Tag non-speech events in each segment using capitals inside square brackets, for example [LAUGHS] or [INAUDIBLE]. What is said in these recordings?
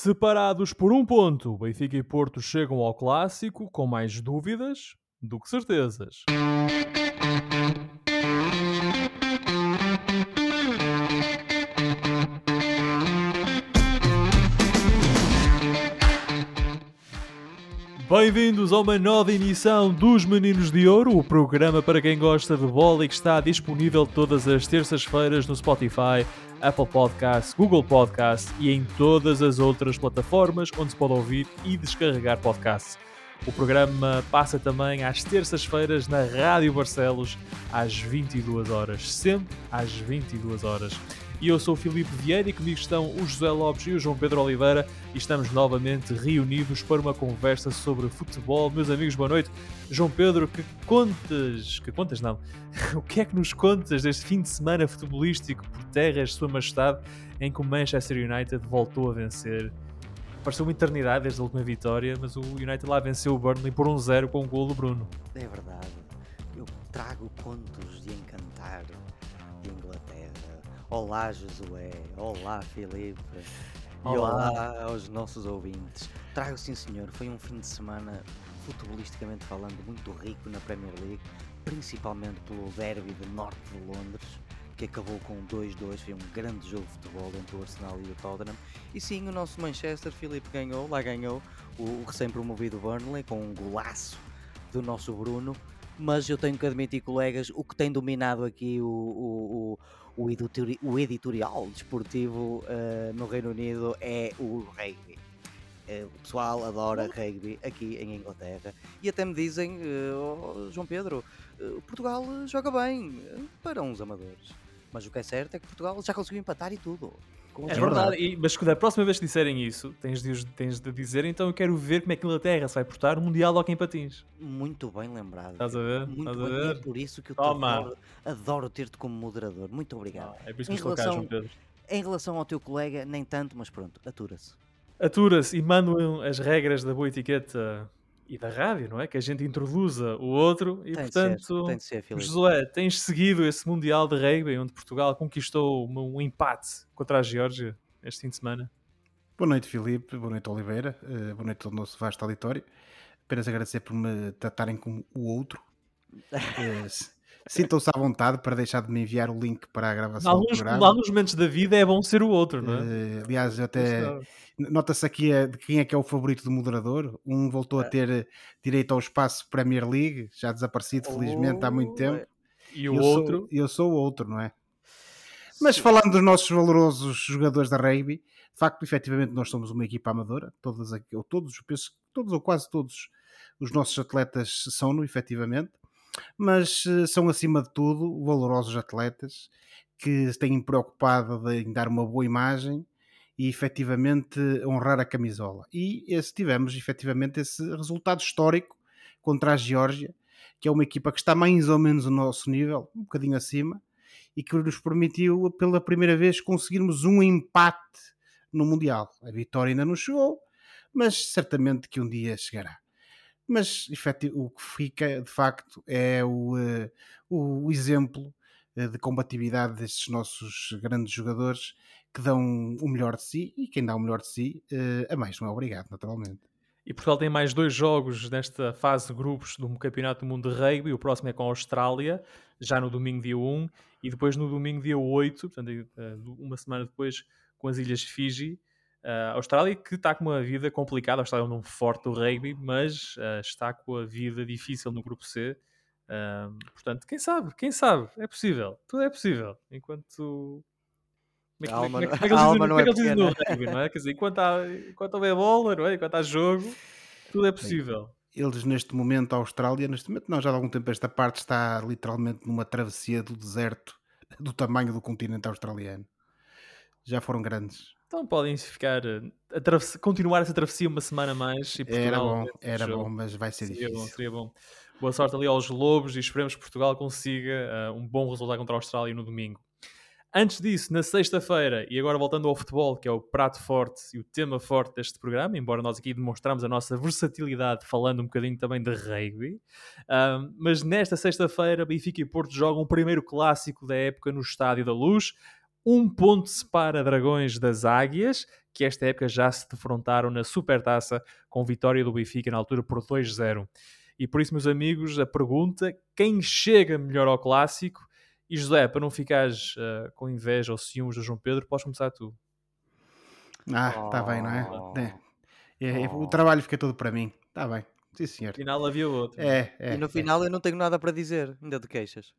Separados por um ponto, Benfica e Porto chegam ao clássico com mais dúvidas do que certezas. Bem-vindos a uma nova emissão dos Meninos de Ouro, o programa para quem gosta de bola e que está disponível todas as terças-feiras no Spotify, Apple Podcasts, Google Podcasts e em todas as outras plataformas onde se pode ouvir e descarregar podcasts. O programa passa também às terças-feiras na Rádio Barcelos às 22 horas, sempre às 22 horas e eu sou o Filipe Vieira e comigo estão o José Lopes e o João Pedro Oliveira e estamos novamente reunidos para uma conversa sobre futebol. Meus amigos, boa noite. João Pedro, que contas, que contas não, [LAUGHS] o que é que nos contas deste fim de semana futebolístico por terras de Sua Majestade em que o Manchester United voltou a vencer? Pareceu uma eternidade desde a última vitória, mas o United lá venceu o Burnley por um zero com o um gol do Bruno. É verdade. Eu trago contos de encantar Olá, Josué. Olá, Filipe. E olá aos nossos ouvintes. Trago sim, senhor. Foi um fim de semana, futebolisticamente falando, muito rico na Premier League, principalmente pelo derby de Norte de Londres, que acabou com 2-2. Foi um grande jogo de futebol entre o Arsenal e o Tottenham. E sim, o nosso Manchester, Filipe, ganhou. Lá ganhou o recém-promovido Burnley com um golaço do nosso Bruno mas eu tenho que admitir, colegas, o que tem dominado aqui o, o, o, editori o editorial desportivo uh, no Reino Unido é o rugby. Uh, o pessoal adora rugby aqui em Inglaterra e até me dizem, uh, oh, João Pedro, Portugal joga bem para uns amadores. Mas o que é certo é que Portugal já conseguiu empatar e tudo. É verdade, e, mas da próxima vez que disserem isso, tens de, tens de dizer, então eu quero ver como é que a Inglaterra se vai portar o Mundial de Hockey em Patins. Muito bem lembrado. Estás a ver? Muito Estás bem, a ver? é por isso que eu adoro, adoro ter-te como moderador. Muito obrigado. Ah, é por isso que em, relação, cá, Pedro. em relação ao teu colega, nem tanto, mas pronto, atura-se. Atura-se e mandam as regras da boa etiqueta e da rádio, não é? Que a gente introduza o outro e, tem portanto, ser, tem ser, Josué, tens seguido esse Mundial de Rugby onde Portugal conquistou um empate contra a Geórgia este fim de semana? Boa noite, Filipe. Boa noite, Oliveira. Uh, boa noite ao nosso vasto auditório. Apenas agradecer por me tratarem como o outro. [LAUGHS] Sintam-se à vontade para deixar de me enviar o link para a gravação alguns, alguns momentos da vida é bom ser o outro, não é? Uh, aliás, até nota-se aqui a, de quem é que é o favorito do moderador. Um voltou é. a ter direito ao espaço Premier League, já desaparecido, oh, felizmente, há muito tempo. E o eu outro? Sou, eu sou o outro, não é? Mas falando dos nossos valorosos jogadores da rugby, de facto, efetivamente, nós somos uma equipa amadora. Todas, ou todos, penso, todos ou quase todos os nossos atletas são-no, efetivamente mas eh, são acima de tudo valorosos atletas que se têm preocupado em dar uma boa imagem e efetivamente honrar a camisola. E esse, tivemos efetivamente esse resultado histórico contra a Geórgia, que é uma equipa que está mais ou menos no nosso nível, um bocadinho acima, e que nos permitiu pela primeira vez conseguirmos um empate no Mundial. A vitória ainda não chegou, mas certamente que um dia chegará mas o que fica de facto é o, uh, o exemplo uh, de combatividade destes nossos grandes jogadores que dão o melhor de si e quem dá o melhor de si uh, a mais não é obrigado, naturalmente. E Portugal tem mais dois jogos nesta fase de grupos do Campeonato do Mundo de Rugby. O próximo é com a Austrália, já no domingo dia 1, e depois no domingo dia 8, portanto, uma semana depois, com as Ilhas Fiji. Uh, a Austrália que está com uma vida complicada, a Austrália é um nome forte do rugby, mas uh, está com a vida difícil no grupo C. Uh, portanto, quem sabe, quem sabe, é possível, tudo é possível. Enquanto. É, alma, no rugby, não é? Quer dizer, enquanto, há, enquanto houver bola, não é? enquanto há jogo, tudo é possível. Eles, neste momento, a Austrália, neste momento, não, já há algum tempo, esta parte está literalmente numa travessia do deserto do tamanho do continente australiano. Já foram grandes. Então podem ficar eh, a continuar essa travessia uma semana mais. E Portugal, era bom, era jogo. bom, mas vai ser seria difícil. Bom, seria bom. Boa sorte ali aos Lobos e esperemos que Portugal consiga uh, um bom resultado contra a Austrália no domingo. Antes disso, na sexta-feira, e agora voltando ao futebol, que é o prato forte e o tema forte deste programa, embora nós aqui demonstramos a nossa versatilidade falando um bocadinho também de rugby, uh, mas nesta sexta-feira, Benfica e Porto jogam o primeiro clássico da época no Estádio da Luz, Um ponto separa Dragões das Águias, que esta época já se defrontaram na Supertaça com vitória do Benfica na altura por 2-0. E por isso, meus amigos, a pergunta: quem chega melhor ao clássico? E José, para não ficares uh, com inveja ou ciúmes do João Pedro, podes começar tu. Ah, está oh. bem, não é? Oh. é. é, é oh. O trabalho fica todo para mim. Está bem. Sim, senhor. No final havia outro. É, é, e no final eu não tenho nada para dizer, ainda de queixas.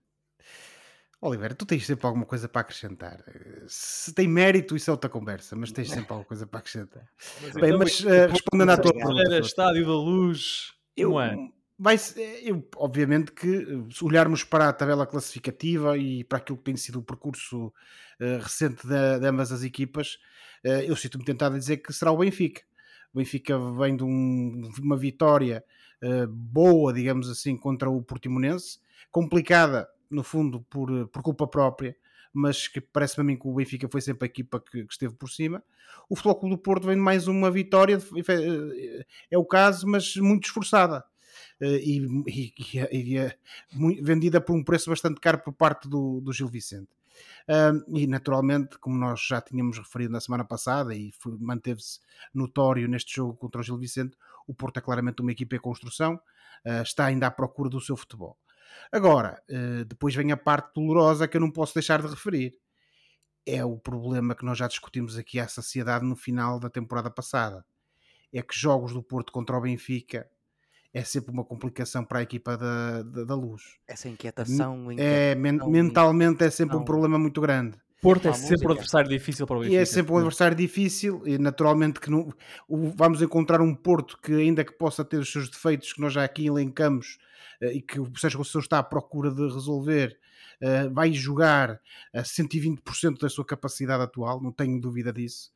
Oliveira, tu tens sempre alguma coisa para acrescentar. Se tem mérito, isso é outra conversa, mas tens sempre alguma coisa para acrescentar. Mas, Bem, então, mas uh, respondendo à tua pergunta. Estádio da Luz, eu, não é? Vai, eu, obviamente que se olharmos para a tabela classificativa e para aquilo que tem sido o percurso uh, recente de, de, ambas as equipas, uh, eu sinto-me tentado a dizer que será o Benfica. O Benfica vem de um, uma vitória uh, boa, digamos assim, contra o Portimonense, complicada, no fundo, por, por culpa própria, mas que parece-me a mim que o Benfica foi sempre a equipa que, que, esteve por cima. O Clube do Porto vem de mais uma vitória, eh, é o caso, mas muito esforçada. Eh, e, e, e, e, vendida por um preço bastante caro por parte do, do Gil Vicente. Uh, e naturalmente, como nós já tínhamos referido na semana passada e manteve-se notório neste jogo contra o Gil Vicente, o Porto é claramente uma equipa em construção, uh, está ainda à procura do seu futebol. Agora, uh, depois vem a parte dolorosa que eu não posso deixar de referir. É o problema que nós já discutimos aqui à saciedade no final da temporada passada. É que jogos do Porto contra o Benfica é sempre uma complicação para a equipa da, da, da luz. Essa inquietação, é, inquietação, mentalmente é sempre um problema muito grande. Porto é sempre um adversário difícil para o Benfica. E é sempre um adversário difícil e naturalmente que não, vamos encontrar um Porto que ainda que possa ter os seus defeitos que nós já aqui elencamos eh, e que o Sérgio Conceição está à procura de resolver, eh, vai jogar a 120% da sua capacidade atual, não tenho dúvida disso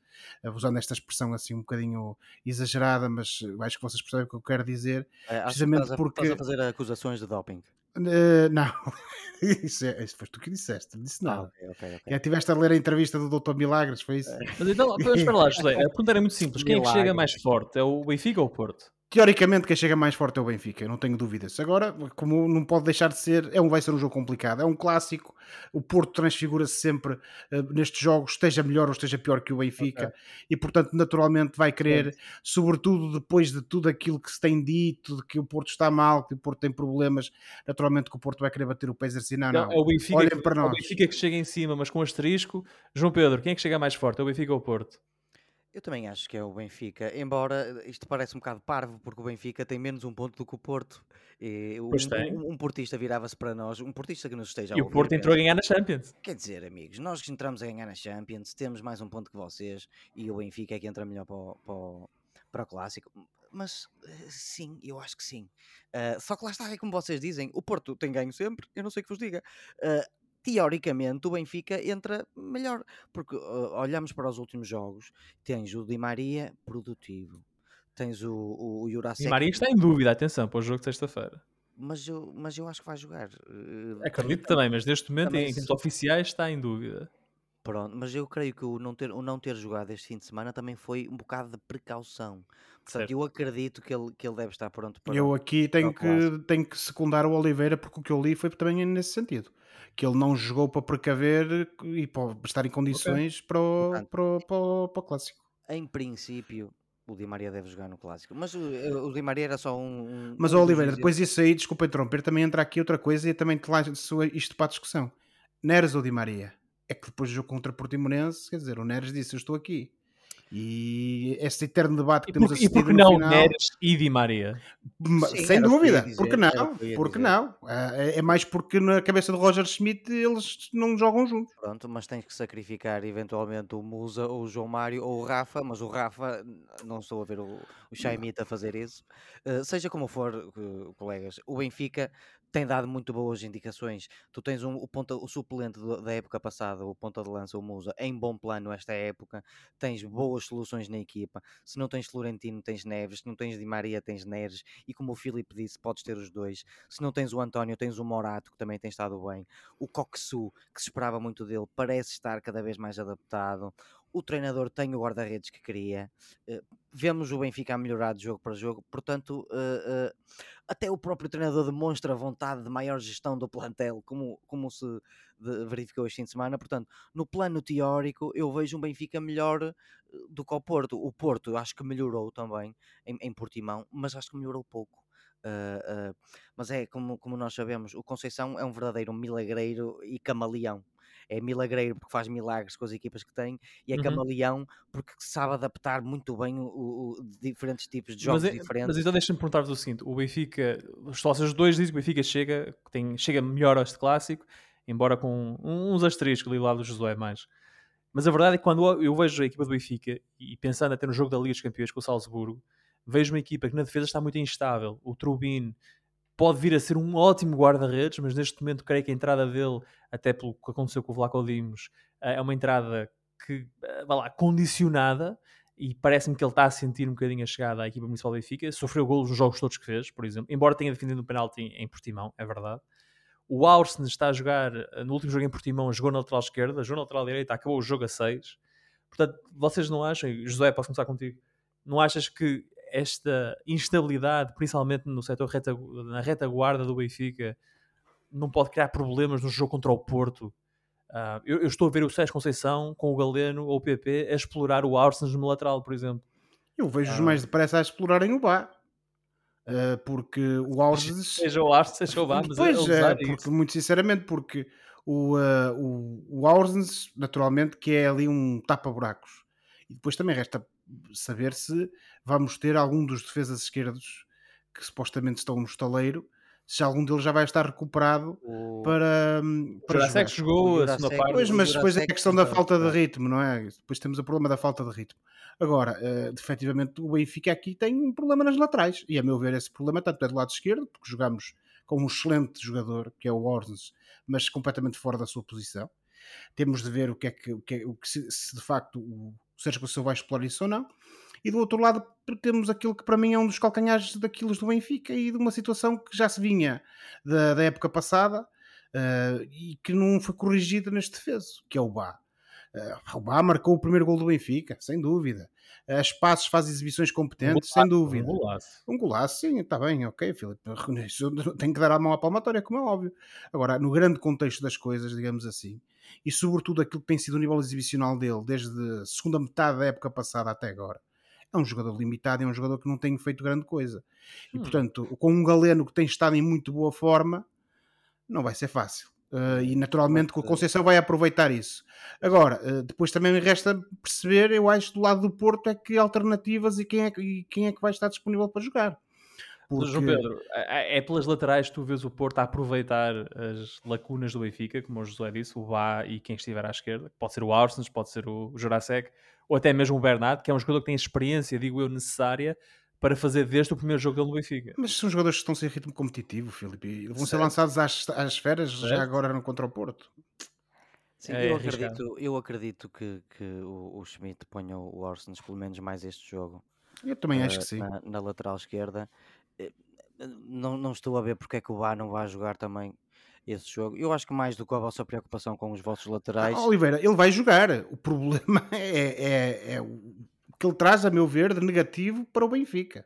usando esta expressão assim um bocadinho exagerada, mas acho que vocês percebem o que eu quero dizer. É, precisamente estás a, porque. Estás a fazer acusações de doping. Uh, não, [LAUGHS] isso, é, isso foi tu que disseste, não disse ah, nada. Ah, okay, okay, okay. tiveste a ler a entrevista do Dr. Milagres, foi isso? Mas então, espera lá, José, a pergunta era muito simples: quem é que chega mais forte? É o Benfica ou o Porto? Teoricamente quem chega mais forte é o Benfica, não tenho dúvidas. Agora, como não pode deixar de ser, é um, vai ser um jogo complicado, é um clássico. O Porto transfigura-se sempre uh, nestes jogos, esteja melhor ou esteja pior que o Benfica, okay. e portanto, naturalmente, vai querer, sobretudo depois de tudo aquilo que se tem dito, de que o Porto está mal, que o Porto tem problemas, naturalmente que o Porto vai querer bater o pé e dizer assim: não, não, é o Benfica, olhem para nós. É o Benfica que chega em cima, mas com asterisco. João Pedro, quem é que chega mais forte? É o Benfica ou o Porto? Eu também acho que é o Benfica, embora isto parece um bocado parvo, porque o Benfica tem menos um ponto do que o Porto. E um, pois tem. Um, um portista virava-se para nós, um portista que nos esteja a E o Porto entrou a ganhar na Champions. Quer dizer, amigos, nós que entramos a ganhar na Champions, temos mais um ponto que vocês, e o Benfica é que entra melhor para o, para o, para o Clássico. Mas eh, sim, eu acho que sim. Uh, só que lá está, é como vocês dizem, o Porto tem ganho sempre, eu não sei o que vos diga. Uh, teoricamente o Benfica entra melhor, porque uh, olhamos para os últimos jogos, tens o Di Maria produtivo, tens o, o, o Jurasek... Di Maria está em dúvida, atenção, para o jogo de sexta-feira. Mas eu, mas eu acho que vai jogar. Uh, Acredito também, mas neste momento, também, em termos oficiais, está em dúvida. Pronto, mas eu creio que o não, ter, o não ter jogado este fim de semana também foi um bocado de precaução. Portanto, certo. eu acredito que ele, que ele deve estar pronto para Eu aqui tenho que, tenho que secundar o Oliveira, porque o que eu li foi também nesse sentido que ele não jogou para precaver e para estar em condições okay. para, o, Portanto, para, o, para, o, para o clássico. Em princípio, o Di Maria deve jogar no clássico, mas o, o Di Maria era só um. um mas, um Oliveira, depois disso aí, desculpa interromper, também entra aqui outra coisa e também te lanço isto para a discussão. Neres ou Di Maria? É que depois do jogo contra Portimonense, quer dizer, o Neres disse: Eu estou aqui. E esse eterno debate que e temos por, assistido e porque não final... Neres e Di Maria? Sim, Sem dúvida, dizer, porque não? Porque não? É, é mais porque na cabeça de Roger Schmidt eles não jogam juntos. Pronto, mas tens que sacrificar eventualmente o Musa ou o João Mário ou o Rafa, mas o Rafa, não estou a ver o, o Chaimita a fazer isso. Uh, seja como for, uh, colegas, o Benfica tem dado muito boas indicações. Tu tens um, o, ponta, o suplente da época passada, o ponta de lança, o Musa, em bom plano esta época. Tens boas soluções na equipa. Se não tens Florentino, tens Neves. Se não tens Di Maria, tens Neres. E como o Filipe disse, podes ter os dois. Se não tens o António, tens o Morato, que também tem estado bem. O Coxu, que se esperava muito dele, parece estar cada vez mais adaptado o treinador tem o guarda-redes que queria, uh, vemos o Benfica a melhorar de jogo para jogo, portanto, uh, uh, até o próprio treinador demonstra vontade de maior gestão do plantel, como, como se verificou este fim de semana. Portanto, no plano teórico, eu vejo um Benfica melhor do que o Porto. O Porto acho que melhorou também em, em Portimão, mas acho que melhorou pouco. Mas é como, como nós sabemos, o Conceição é um verdadeiro milagreiro e camaleão é milagreiro porque faz milagres com as equipas que tem e é uhum. camaleão porque sabe adaptar muito bem o, o, o diferentes tipos de jogos mas, é, diferentes. Mas então deixa-me perguntar-vos o seguinte: o Benfica, os sócios dois dizem que o Benfica chega, tem, chega melhor a este clássico, embora com uns asteriscos ali lá do Josué mais. Mas a verdade é que quando eu vejo a equipa do Benfica e pensando até no jogo da Liga dos Campeões com o Salzburgo, vejo uma equipa que na defesa está muito instável. O Trubin pode vir a ser um ótimo guarda-redes, mas neste momento creio que a entrada dele, até pelo que aconteceu com o Vlaco Dimos, eh, é uma entrada que, eh, vá lá, condicionada e parece-me que ele está a sentir um bocadinho a chegada à equipa municipal do Benfica. Sofreu golos nos jogos todos que fez, por exemplo, embora tenha defendido um penalti em Portimão, é verdade. O Aurston está a jogar, eh, no último jogo em Portimão, jogou na lateral esquerda, jogou na lateral direita, acabou o jogo a 6. Portanto, vocês não acham, José, posso começar contigo, não achas que esta instabilidade, principalmente no setor reta, na retaguarda do Benfica, não pode criar problemas no jogo contra o Porto. Uh, eu, eu, estou a ver o Sérgio Conceição com o Galeno ou o PP a explorar o Arsenal no lateral, por exemplo. Eu vejo-os uh, mais depressa a explorarem o Bá. Uh, porque o Arsenal. Seja o Arsenal, seja o Bá, mas pois é, porque, muito sinceramente, porque o, o, o naturalmente, que é ali um tapa-buracos. E depois também resta saber se vamos ter algum dos defesas esquerdos que supostamente estão no estaleiro, se algum deles já vai estar recuperado o... para, para Jurassic jogou a segunda parte. Pois, mas depois é a questão da falta de ritmo, não é? Depois temos o problema da falta de ritmo. Agora, uh, efetivamente, o Benfica aqui tem um problema nas laterais. E a meu ver, esse problema tanto é do lado esquerdo, porque jogamos com um excelente jogador, que é o Orsens, mas completamente fora da sua posição. Temos de ver o que é que, o que, é, o que se, se, de facto o Sérgio Conceição vai explorar isso ou não. E do outro lado temos aquilo que para mim é um dos calcanhares daquilo do Benfica e de uma situação que já se vinha da, da época passada uh, e que não foi corrigida neste defeso, que é o Bá. Uh, o Bá marcou o primeiro gol do Benfica, sem dúvida. As passos faz exibições competentes, um golaço, sem dúvida. Um golaço. Um golaço, sim, está bem, ok, Filipe. [LAUGHS] Tem que dar a mão à palmatória, como é óbvio. Agora, no grande contexto das coisas, digamos assim, e sobretudo aquilo que tem sido o nível exibicional dele desde a segunda metade da época passada até agora. É um jogador limitado, é um jogador que não tem feito grande coisa. E hum. portanto, com um Galeno que tem estado em muito boa forma, não vai ser fácil. Uh, e naturalmente que o Conceição vai aproveitar isso. Agora, uh, depois também me resta perceber, eu acho, do lado do Porto, é que alternativas e quem é, e quem é que vai estar disponível para jogar. Porque... João Pedro, é, é pelas laterais que tu vês o Porto a aproveitar as lacunas do Benfica, como o José disse, o Vá e quem estiver à esquerda. Pode ser o Arsens, pode ser o Jurasek, ou até mesmo o Bernat, que é um jogador que tem a experiência, digo eu, necessária para fazer deste o primeiro jogo dele no Benfica. Mas são jogadores que estão sem ritmo competitivo, Filipe, e vão certo. ser lançados às, às esferas já agora no contra o Porto. Sim, é eu, acredito, eu acredito que, que o, o Schmidt ponha o Arsens pelo menos mais este jogo. Eu também uh, acho que sim. Na, na lateral esquerda eh, não, não estou a ver porque é que o Bar não vai jogar também esse jogo. Eu acho que mais do que a vossa preocupação com os vossos laterais. Ah, Oliveira, ele vai jogar. O problema [LAUGHS] é, é, é o que ele traz, a meu ver, de negativo para o Benfica.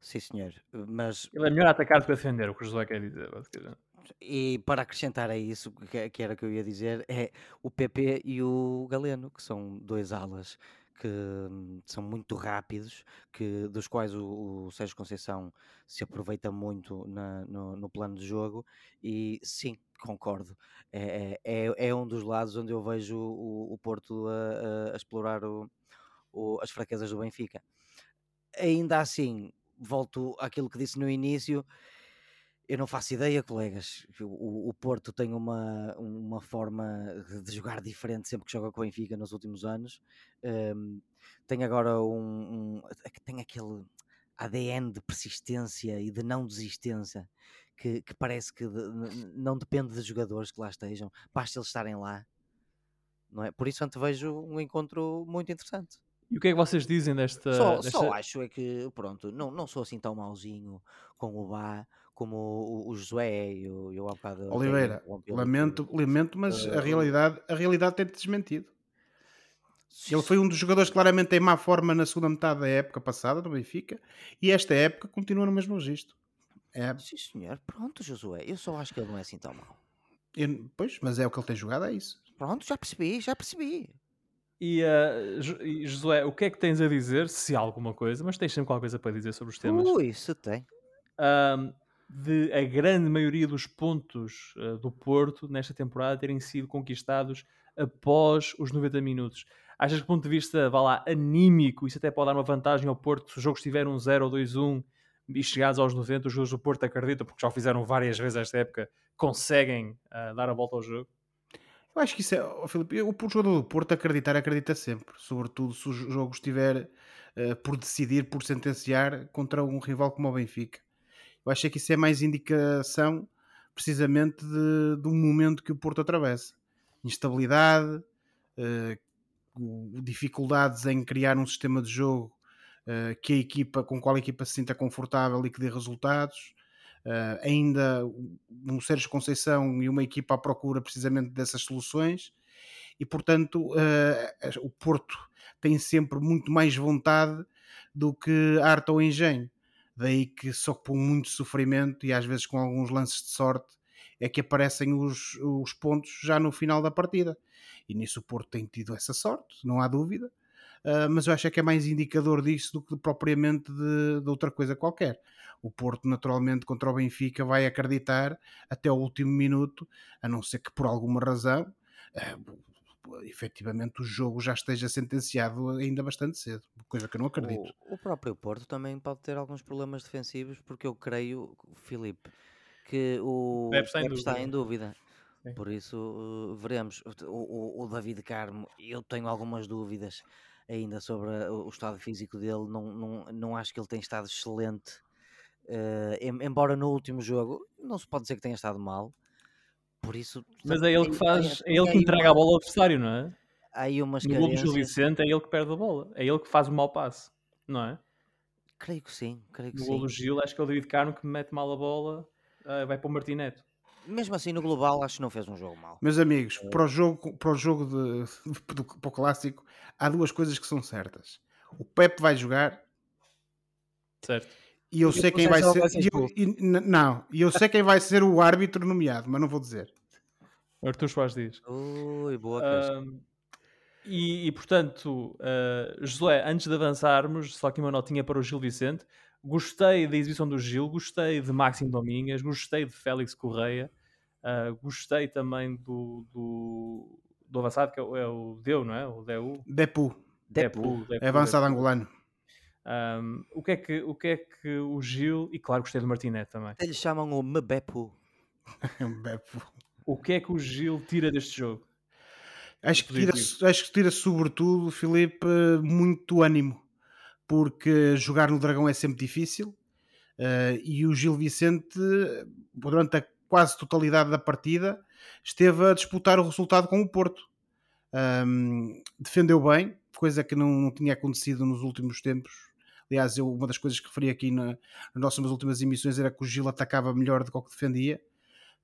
Sim, senhor. Mas... Ele é melhor atacar do que defender, o que o José quer dizer. E para acrescentar a isso, que era o que eu ia dizer, é o PP e o Galeno, que são dois alas que hum, são muito rápidos, que, dos quais o, o Sérgio Conceição se aproveita muito na, no, no, plano de jogo, e sim, concordo. É, é, é, é um dos lados onde eu vejo o, o Porto a, a explorar o, as fraquezas do Benfica. Ainda assim, volto àquilo que disse no início eu não faço ideia, colegas. O, o, Porto tem uma, uma forma de jogar diferente sempre que joga com o Benfica nos últimos anos. Um, tem agora um, um, tem aquele ADN de persistência e de não desistência que, que parece que de, não depende dos jogadores que lá estejam, basta eles estarem lá. Não é? Por isso, antevejo um encontro muito interessante. E o que é que vocês dizem desta. Só, desta... só acho é que, pronto, não, não sou assim tão mauzinho com o Bá como o, o Josué e o, eu há bocado. Oliveira, lamento, lamento, mas uh, a realidade, a realidade tem-te desmentido. Ele foi um dos jogadores claramente em má forma na segunda metade da época passada do Benfica e esta época continua no mesmo registro. É, Sim, senhor. Pronto, Josué. Eu só acho que ele não é assim tão mau. eu- pois, mas é o que ele tem jogado, é isso. Pronto, já percebi, já percebi. E, uh, e, Josué, o que é que tens a dizer, se há alguma coisa, mas tens sempre qualquer coisa para dizer sobre os temas, Ui, se tem. ahm, de a grande maioria dos pontos uh, do Porto nesta temporada terem sido conquistados após os 90 minutos. Achas que, do ponto de vista, vá lá, anímico, isso até pode dar uma vantagem ao Porto se o jogo estiver um 0 ou 2-1 e chegados aos 90, os jogadores do Porto acreditam, porque já o fizeram várias vezes esta época, conseguem uh, dar a volta ao jogo? Eu acho que isso é, ó, Filipe, o jogador do Porto acreditar, acredita sempre, sobretudo se o jogo estiver eh, por decidir, por sentenciar contra um rival como o Benfica. Eu acho que isso é mais indicação precisamente de, do momento que o Porto atravessa. Instabilidade, eh, dificuldades em criar um sistema de jogo eh, que a equipa, com qual a equipa se sinta confortável e que dê resultados. Uh, ainda um Sérgio Conceição e uma equipa à procura precisamente dessas soluções e portanto uh, o Porto tem sempre muito mais vontade do que arte ou engenho daí que só com muito sofrimento e às vezes com alguns lances de sorte é que aparecem os, os pontos já no final da partida. E nisso o Porto tem tido essa sorte, não há dúvida. Uh, mas eu acho que é mais indicador disso do que propriamente de, de outra coisa qualquer. O Porto naturalmente contra o Benfica vai acreditar até o último minuto, a não ser que por alguma razão uh, efetivamente o jogo já esteja sentenciado ainda bastante cedo, coisa que eu não acredito. O, o, próprio Porto também pode ter alguns problemas defensivos, porque eu creio, Filipe, que o Pepe está, em está dúvida. em dúvida. Sim. Por isso uh, veremos. O, o, o, David Carmo, eu tenho algumas dúvidas ainda sobre o, o estado físico dele, não, não, não acho que ele tenha estado excelente. Uh, embora no último jogo não se pode dizer que tenha estado mal, por isso. Mas é ele que faz, é ele que entrega a bola ao adversário, não é? Há aí umas No gol do Gil. Vicente é ele que perde a bola, é ele que faz o mau passe, não é? Creio que sim, creio que No sim. gol do Gil, acho que é o David Carmo que mete mal a bola, uh, vai para o Martineto. Mesmo assim, no global, acho que não fez um jogo mau. Meus amigos, para o jogo, para o jogo de, [LAUGHS] do, para o clássico, há duas coisas que são certas. O Pepe vai jogar Certo. e eu E sei quem vai ser. vai ser e eu- e não, e eu sei quem vai ser o árbitro nomeado, mas não vou dizer. Artur Soares diz. Ui, boa. Um, e, e, portanto, uh, Josué, antes de avançarmos, só aqui uma notinha para o Gil Vicente. Gostei da exibição do Gil, gostei de Máximo Domingues, gostei de Félix Correia, uh, gostei também do, do, do avançado, que é o, é o Deu, não é? O Deu. Depu, Depu. Depu, é avançado Depu. angolano. Um, o, que é que, o que é que o Gil, e claro, gostei do Martinete também. Lhe chamam o Mebepu. [LAUGHS] Depu. O que é que o Gil tira deste jogo? Acho que, tira, acho que tira sobretudo, Filipe, muito ânimo, porque jogar no Dragão é sempre difícil eh, e o Gil Vicente, durante a quase totalidade da partida, esteve a disputar o resultado com o Porto. Ahm, defendeu bem, coisa que não, não tinha acontecido nos últimos tempos. Aliás, eu, uma das coisas que referi aqui na, nas nossas últimas emissões era que o Gil atacava melhor do que o que defendia.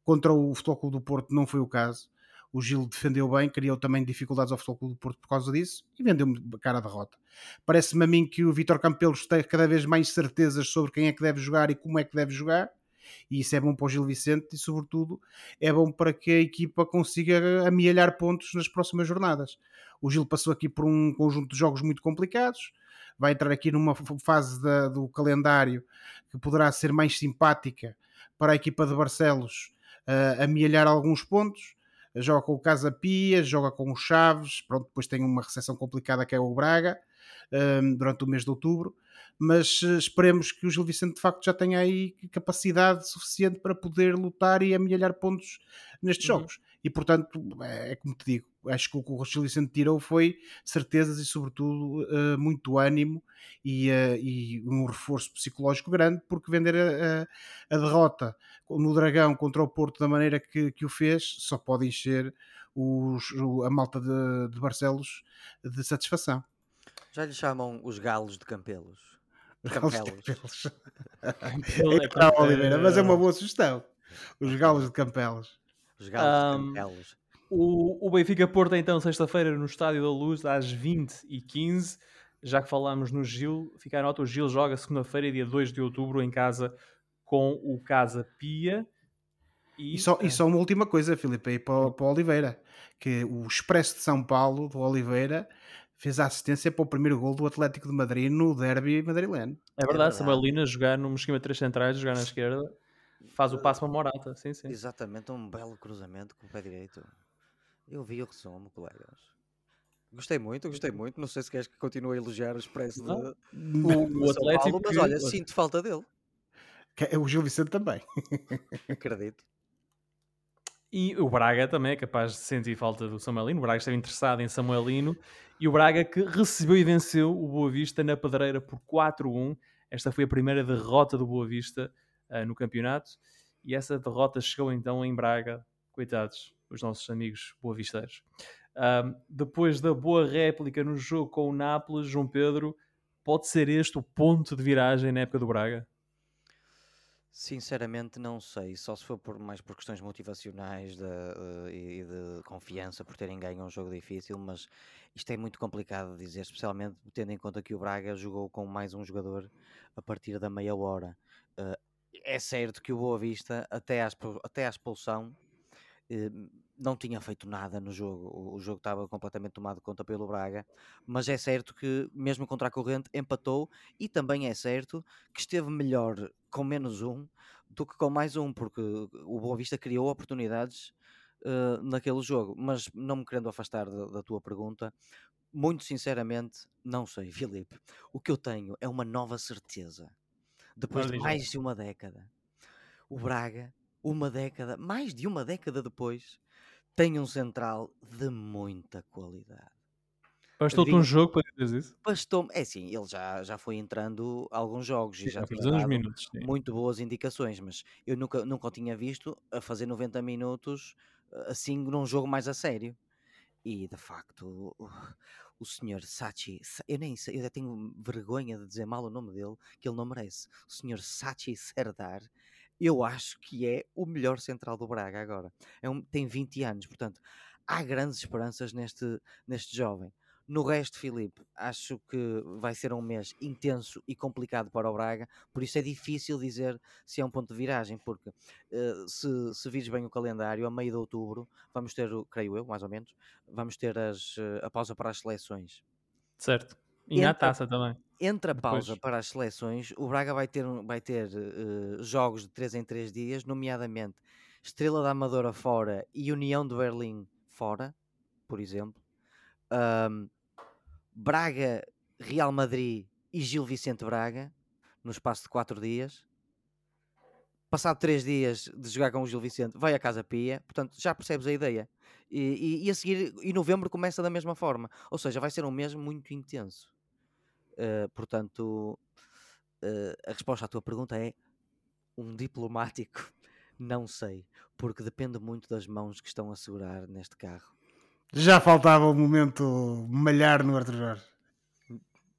Contra o Futebol Clube do Porto não foi o caso o Gil defendeu bem, criou também dificuldades ao Futebol Clube do Porto por causa disso e vendeu-me cara a derrota. Parece-me a mim que o Vítor Campelos tem cada vez mais certezas sobre quem é que deve jogar e como é que deve jogar, e isso é bom para o Gil Vicente e, sobretudo, é bom para que a equipa consiga amealhar pontos nas próximas jornadas. O Gil passou aqui por um conjunto de jogos muito complicados, vai entrar aqui numa fase da, do calendário que poderá ser mais simpática para a equipa de Barcelos uh, amealhar alguns pontos joga com o Casa Pia, joga com o Chaves, pronto, depois tem uma recepção complicada que é o Braga, um, durante o mês de outubro, mas uh, esperemos que o Gil Vicente de facto já tenha aí capacidade suficiente para poder lutar e amelhar pontos nestes Uhum. jogos. E portanto, é, é como te digo, acho que o que o Vicente tirou foi certezas e sobretudo uh, muito ânimo e, uh, e, um reforço psicológico grande, porque vender a, a, a derrota no Dragão contra o Porto da maneira que, que o fez só pode encher os, a malta de, de Barcelos de satisfação. Já lhe chamam os galos de Campelos. Os galos de Campelos. Campelos. [LAUGHS] é para Oliveira, mas é uma boa sugestão. Os galos de Campelos. Os galos Um, de Campelos. O, o Benfica Porto, então, sexta-feira, no Estádio da Luz, às 20h15. Já que falámos no Gil, fica a nota: o Gil joga segunda-feira, dia 2 de outubro, em casa com o Casa Pia. E, e, só, e só uma última coisa, Filipe, aí para, para o Oliveira, que o Expresso de São Paulo, do Oliveira, fez a assistência para o primeiro gol do Atlético de Madrid no derby madrileno. É verdade, é Samuel Lina jogar no esquema 3 centrais, jogar na esquerda, faz o passo para Morata, sim, sim. Exatamente, um belo cruzamento com o pé direito. Eu vi o resumo, colegas. Gostei muito, gostei muito. Não sei se queres que continue a elogiar o Expresso de, o, o Atlético. Paulo, mas olha, sinto falta dele. É o Gil Vicente também. Acredito. E o Braga também é capaz de sentir falta do Samuelino. O Braga esteve interessado em Samuelino. E o Braga que recebeu e venceu o Boa Vista na Pedreira por 4-1. Esta foi a primeira derrota do Boa Vista uh, no campeonato. E essa derrota chegou então em Braga. Coitados, os nossos amigos boavisteiros. Depois da boa réplica no jogo com o Nápoles, João Pedro, pode ser este o ponto de viragem na época do Braga? Sinceramente não sei, só se for por mais por questões motivacionais de, uh, e de confiança por terem ganho um jogo difícil, mas isto é muito complicado de dizer, especialmente tendo em conta que o Braga jogou com mais um jogador a partir da meia hora. Uh, é certo que o Boa Vista, até à, até à expulsão, uh, não tinha feito nada no jogo, o jogo estava completamente tomado conta pelo Braga, mas é certo que, mesmo contra a corrente, empatou e também é certo que esteve melhor com menos um do que com mais um, porque o Boa Vista criou oportunidades uh, naquele jogo. Mas não me querendo afastar da, da tua pergunta, muito sinceramente, não sei, Filipe. O que eu tenho é uma nova certeza. Depois de mais de uma década, o Braga, uma década, mais de uma década depois, tem um central de muita qualidade. Bastou-te um jogo para dizer isso? Bastou é assim, ele já, já foi entrando alguns jogos sim, e já tinha minutos, muito boas indicações, mas eu nunca, nunca o tinha visto a fazer 90 minutos assim num jogo mais a sério. E de facto, o, senhor Sachi, eu nem sei, eu já tenho vergonha de dizer mal o nome dele, que ele não merece. O senhor Sachi Serdar eu acho que é o melhor central do Braga agora. É um, tem 20 anos, portanto, há grandes esperanças neste, neste jovem. No resto, Filipe, acho que vai ser um mês intenso e complicado para o Braga, por isso é difícil dizer se é um ponto de viragem, porque uh, se, se vires bem o calendário, a meio de outubro, vamos ter, creio eu, mais ou menos, vamos ter as, uh, a pausa para as seleções. Certo. E na taça também. Entre a pausa Depois. para as seleções, o Braga vai ter, vai ter uh, jogos de 3 em 3 dias, nomeadamente Estrela da Amadora fora e União de Berlim fora, por exemplo. Um, Braga, Real Madrid e Gil Vicente Braga, no espaço de 4 dias. Passado 3 dias de jogar com o Gil Vicente, vai a Casa Pia. Portanto, já percebes a ideia. E, e, e a seguir, e novembro começa da mesma forma. Ou seja, vai ser um mês muito intenso. Uh, portanto, uh, a resposta à tua pergunta é um diplomático. [LAUGHS] Não sei, porque depende muito das mãos que estão a segurar neste carro. Já faltava o momento malhar no Arthur Jorge.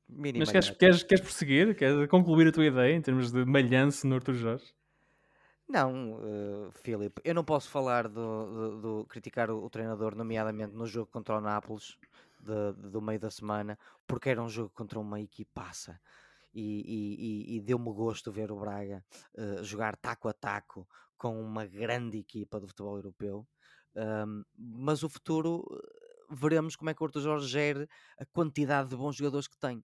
Mini Mas queres, queres, queres prosseguir? Queres concluir a tua ideia em termos de malhanço no Arthur Jorge? Não, uh, Filipe, eu não posso falar do, do, do criticar o, o, treinador, nomeadamente no jogo contra o Nápoles, de, de, do meio da semana, porque era um jogo contra uma equipaça. E, e, e, e deu-me gosto ver o Braga uh, jogar taco a taco com uma grande equipa do futebol europeu. Um, mas o futuro eh, veremos como é que o Horto Jorge gere a quantidade de bons jogadores que tem.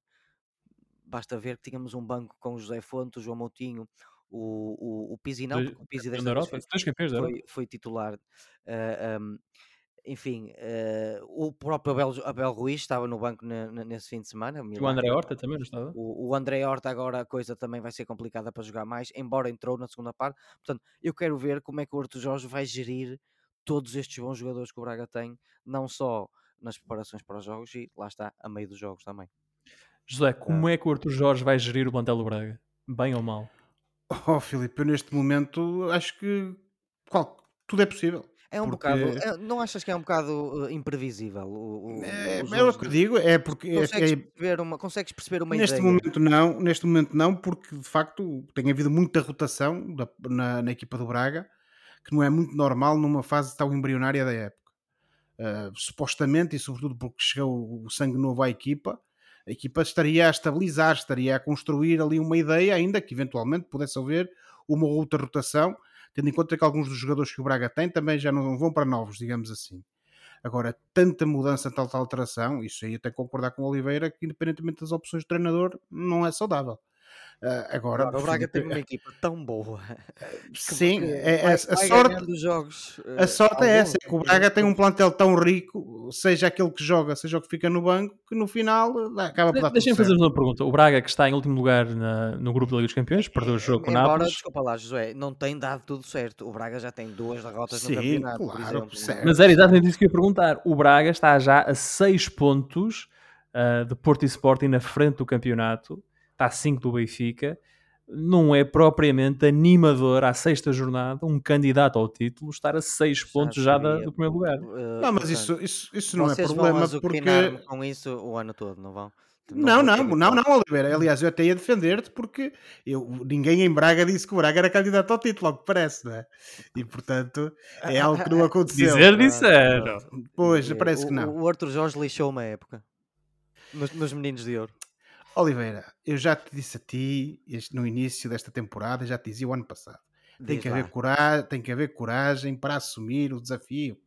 Basta ver que tínhamos um banco com o José Fonte, o João Moutinho, o, o, o Pizzi não, porque o Pizzi desta vez foi, foi, foi, titular. Uh, um, enfim, uh, o próprio Abel, Abel Ruiz estava no banco nesse fim de semana. O André Horta também não estava? O, o André Horta agora a coisa também vai ser complicada para jogar mais, embora entrou na segunda parte. Portanto, eu quero ver como é que o Horto Jorge vai gerir todos estes bons jogadores que o Braga tem, não só nas preparações para os jogos e lá está, a meio dos jogos também. José, como é que o Arthur Jorge vai gerir o plantel do Braga? Bem ou mal? Oh, Filipe, eu neste momento acho que qual, tudo é possível. É um porque... bocado. É, não achas que é um bocado uh, imprevisível? O, o, é, é o que digo, é porque. Consegues, é, perceber, uma, consegues perceber uma neste ideia? Momento não, neste momento não, porque de facto tem havido muita rotação da, na, na, equipa do Braga, que não é muito normal numa fase tão embrionária da época. uh, supostamente, e sobretudo porque chegou o sangue novo à equipa, a equipa estaria a estabilizar, estaria a construir ali uma ideia, ainda que eventualmente pudesse haver uma outra rotação, tendo em conta que alguns dos jogadores que o Braga tem também já não vão para novos, digamos assim. Agora, tanta mudança, tanta alteração, isso aí até concordar com o Oliveira, que independentemente das opções de treinador, não é saudável. Uh, agora, o Braga tem uma [LAUGHS] equipa tão boa. [LAUGHS] Sim, é, vai, a, sorte dos jogos. A sorte é essa, é que o Braga tem um plantel tão rico, seja aquele que joga, seja o que fica no banco, que no final acaba por dar Deixem-me fazer uma pergunta. O Braga, que está em último lugar na, no grupo da Liga dos Campeões, perdeu o jogo com o Nápoles. desculpa lá, José, não tem dado tudo certo. O Braga já tem duas derrotas Sim, no campeonato, claro, por exemplo. Certo. Mas era exatamente isso que eu ia perguntar. O Braga está já a 6 pontos uh, de Porto e Sporting na frente do campeonato está a 5 do Benfica, não é propriamente animador à sexta jornada um candidato ao título estar a 6 pontos já da, do primeiro lugar. Uh, não, mas isso, isso, isso não é problema porque com isso o ano todo, não vão? Não, não, não, não, não, Oliveira. Aliás, eu até ia defender-te porque eu, ninguém em Braga disse que o Braga era candidato ao título, ao que parece, não é? E portanto é algo que não [LAUGHS] aconteceu. Dizer, disseram. Pois, parece que não. O Arthur Jorge lixou uma época nos, nos Meninos de Ouro. Oliveira, eu já te disse a ti no início desta temporada, já te dizia o ano passado. Tem que, haver coragem, tem que haver coragem para assumir o desafio.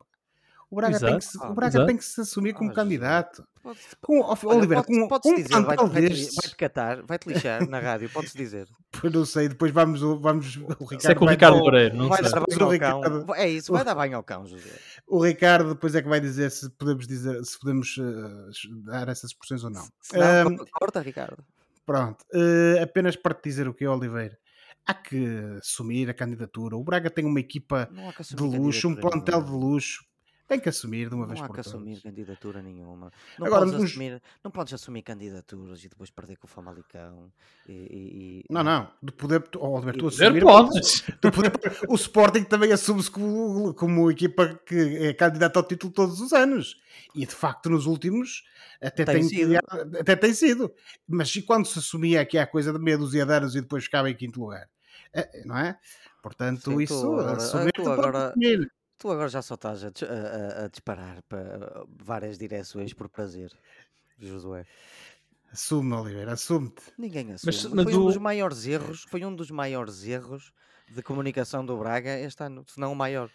O Braga, tem que, se, o Braga tem que se assumir como ah, candidato. Pode, com, pode, com, pode dizer, vai-te vai vai catar, vai-te lixar na rádio, pode-se dizer. [LAUGHS] Pois não sei, depois vamos, vamos o Ricardo. Isso é com o Ricardo Loureiro, não vai sei. Dar banho ao Ricardo, cão. É isso, vai dar banho ao cão, José. O Ricardo depois é que vai dizer se podemos dizer, se podemos uh, dar essas expressões ou não. Não um, corta, Ricardo. Pronto, uh, apenas para te dizer o que é, Oliveira há que assumir a candidatura. O Braga tem uma equipa de luxo, um plantel de luxo. Tem que assumir de uma não vez por todas. Não há que assumir candidatura nenhuma. Não, Agora, podes nos... assumir, não podes assumir candidaturas e depois perder com o Famalicão. E, e, não, não. De poder, oh, Alberto, tu assumir, podes. De poder, o Sporting também assume-se como, como equipa que é candidata ao título todos os anos. E de facto, nos últimos até tem, tem sido. Até tem sido. Mas e quando se assumia que há coisa de meia dúzia de anos e depois ficava em quinto lugar? É, não é? Portanto, Sim, isso. Tu agora, assumir, tu agora, Tu agora já só estás a, a, a disparar para várias direções por prazer, Josué. Assume, Oliveira, assume-te. Ninguém assume. Mas, mas foi um dos maiores erros, foi um dos maiores erros de comunicação do Braga este ano, se não o maior.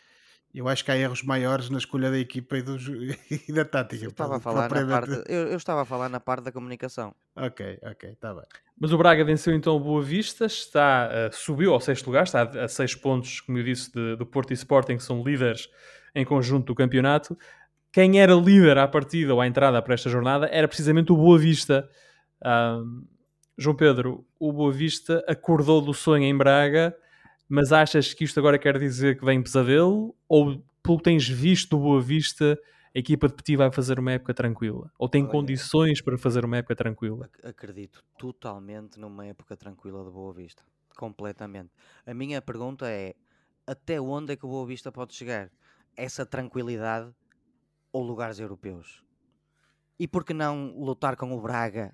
Eu acho que há erros maiores na escolha da equipa e, do, [LAUGHS] e da tática. Eu estava, a falar propriamente... na parte, eu, eu, estava a falar na parte da comunicação. Ok, ok, está bem. Mas o Braga venceu então o Boa Vista, está, uh, subiu ao sexto lugar, está a, a seis pontos, como eu disse, de, do Porto e Sporting, que são líderes em conjunto do campeonato. Quem era líder à partida ou à entrada para esta jornada era precisamente o Boa Vista. Uh, João Pedro, o Boa Vista acordou do sonho em Braga mas achas que isto agora quer dizer que vem pesadelo? Ou pelo que tens visto do Boa Vista, a equipa de Petit vai fazer uma época tranquila? Ou tem Olha, condições para fazer uma época tranquila? Acredito totalmente numa época tranquila de Boa Vista. Completamente. A minha pergunta é: até onde é que o Boa Vista pode chegar? Essa tranquilidade ou lugares europeus? E por que não lutar com o Braga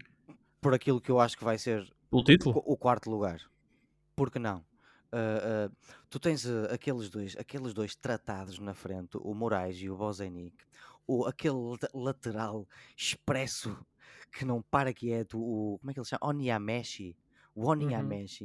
por aquilo que eu acho que vai ser o, título? o quarto lugar? Por que não? Uh, uh, tu tens uh, aqueles dois aqueles dois tratados na frente, o Moraes e o Bozenic, o, aquele lateral expresso que não para quieto, o como é que ele chama? Oniameshi, o Oniameshi,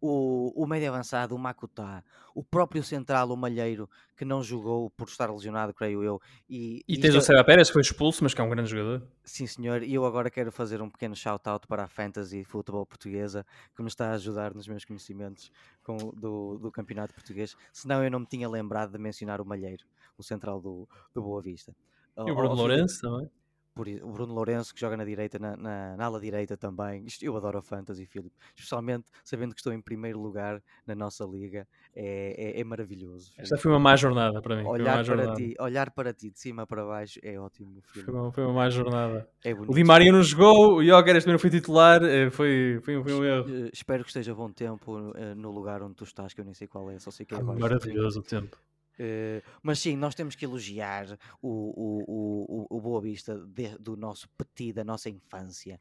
uhum. o, o médio avançado, o Makuta, o próprio central, o Malheiro, que não jogou por estar lesionado, creio eu. E, e tens o Seba Pérez, que foi expulso, mas que é um grande jogador. Sim, senhor, e eu agora quero fazer um pequeno shout-out para a Fantasy Futebol Portuguesa, que me está a ajudar nos meus conhecimentos com, do, do campeonato português. Senão eu não me tinha lembrado de mencionar o Malheiro, o central do, do Boa Vista. E o Bruno Lourenço também por, o Bruno Lourenço que joga na direita, na, na, na ala direita também. Isto, eu adoro a Fantasy, Filipe. Especialmente sabendo que estou em primeiro lugar na nossa liga. É, é, é maravilhoso. Esta foi uma má jornada para mim. Olhar para, ti, olhar para ti de cima para baixo é ótimo. Foi uma, foi uma má jornada. É o Di Maria não jogou, o Jokeres também não foi titular. Eh, foi, foi, foi um erro. Eh, espero que esteja bom tempo eh, no lugar onde tu estás, que eu nem sei qual é, só sei que é ah, Maravilhoso o tempo. Uh, mas sim, nós temos que elogiar o, o, o, o Boa Vista de, do nosso petit, da nossa infância,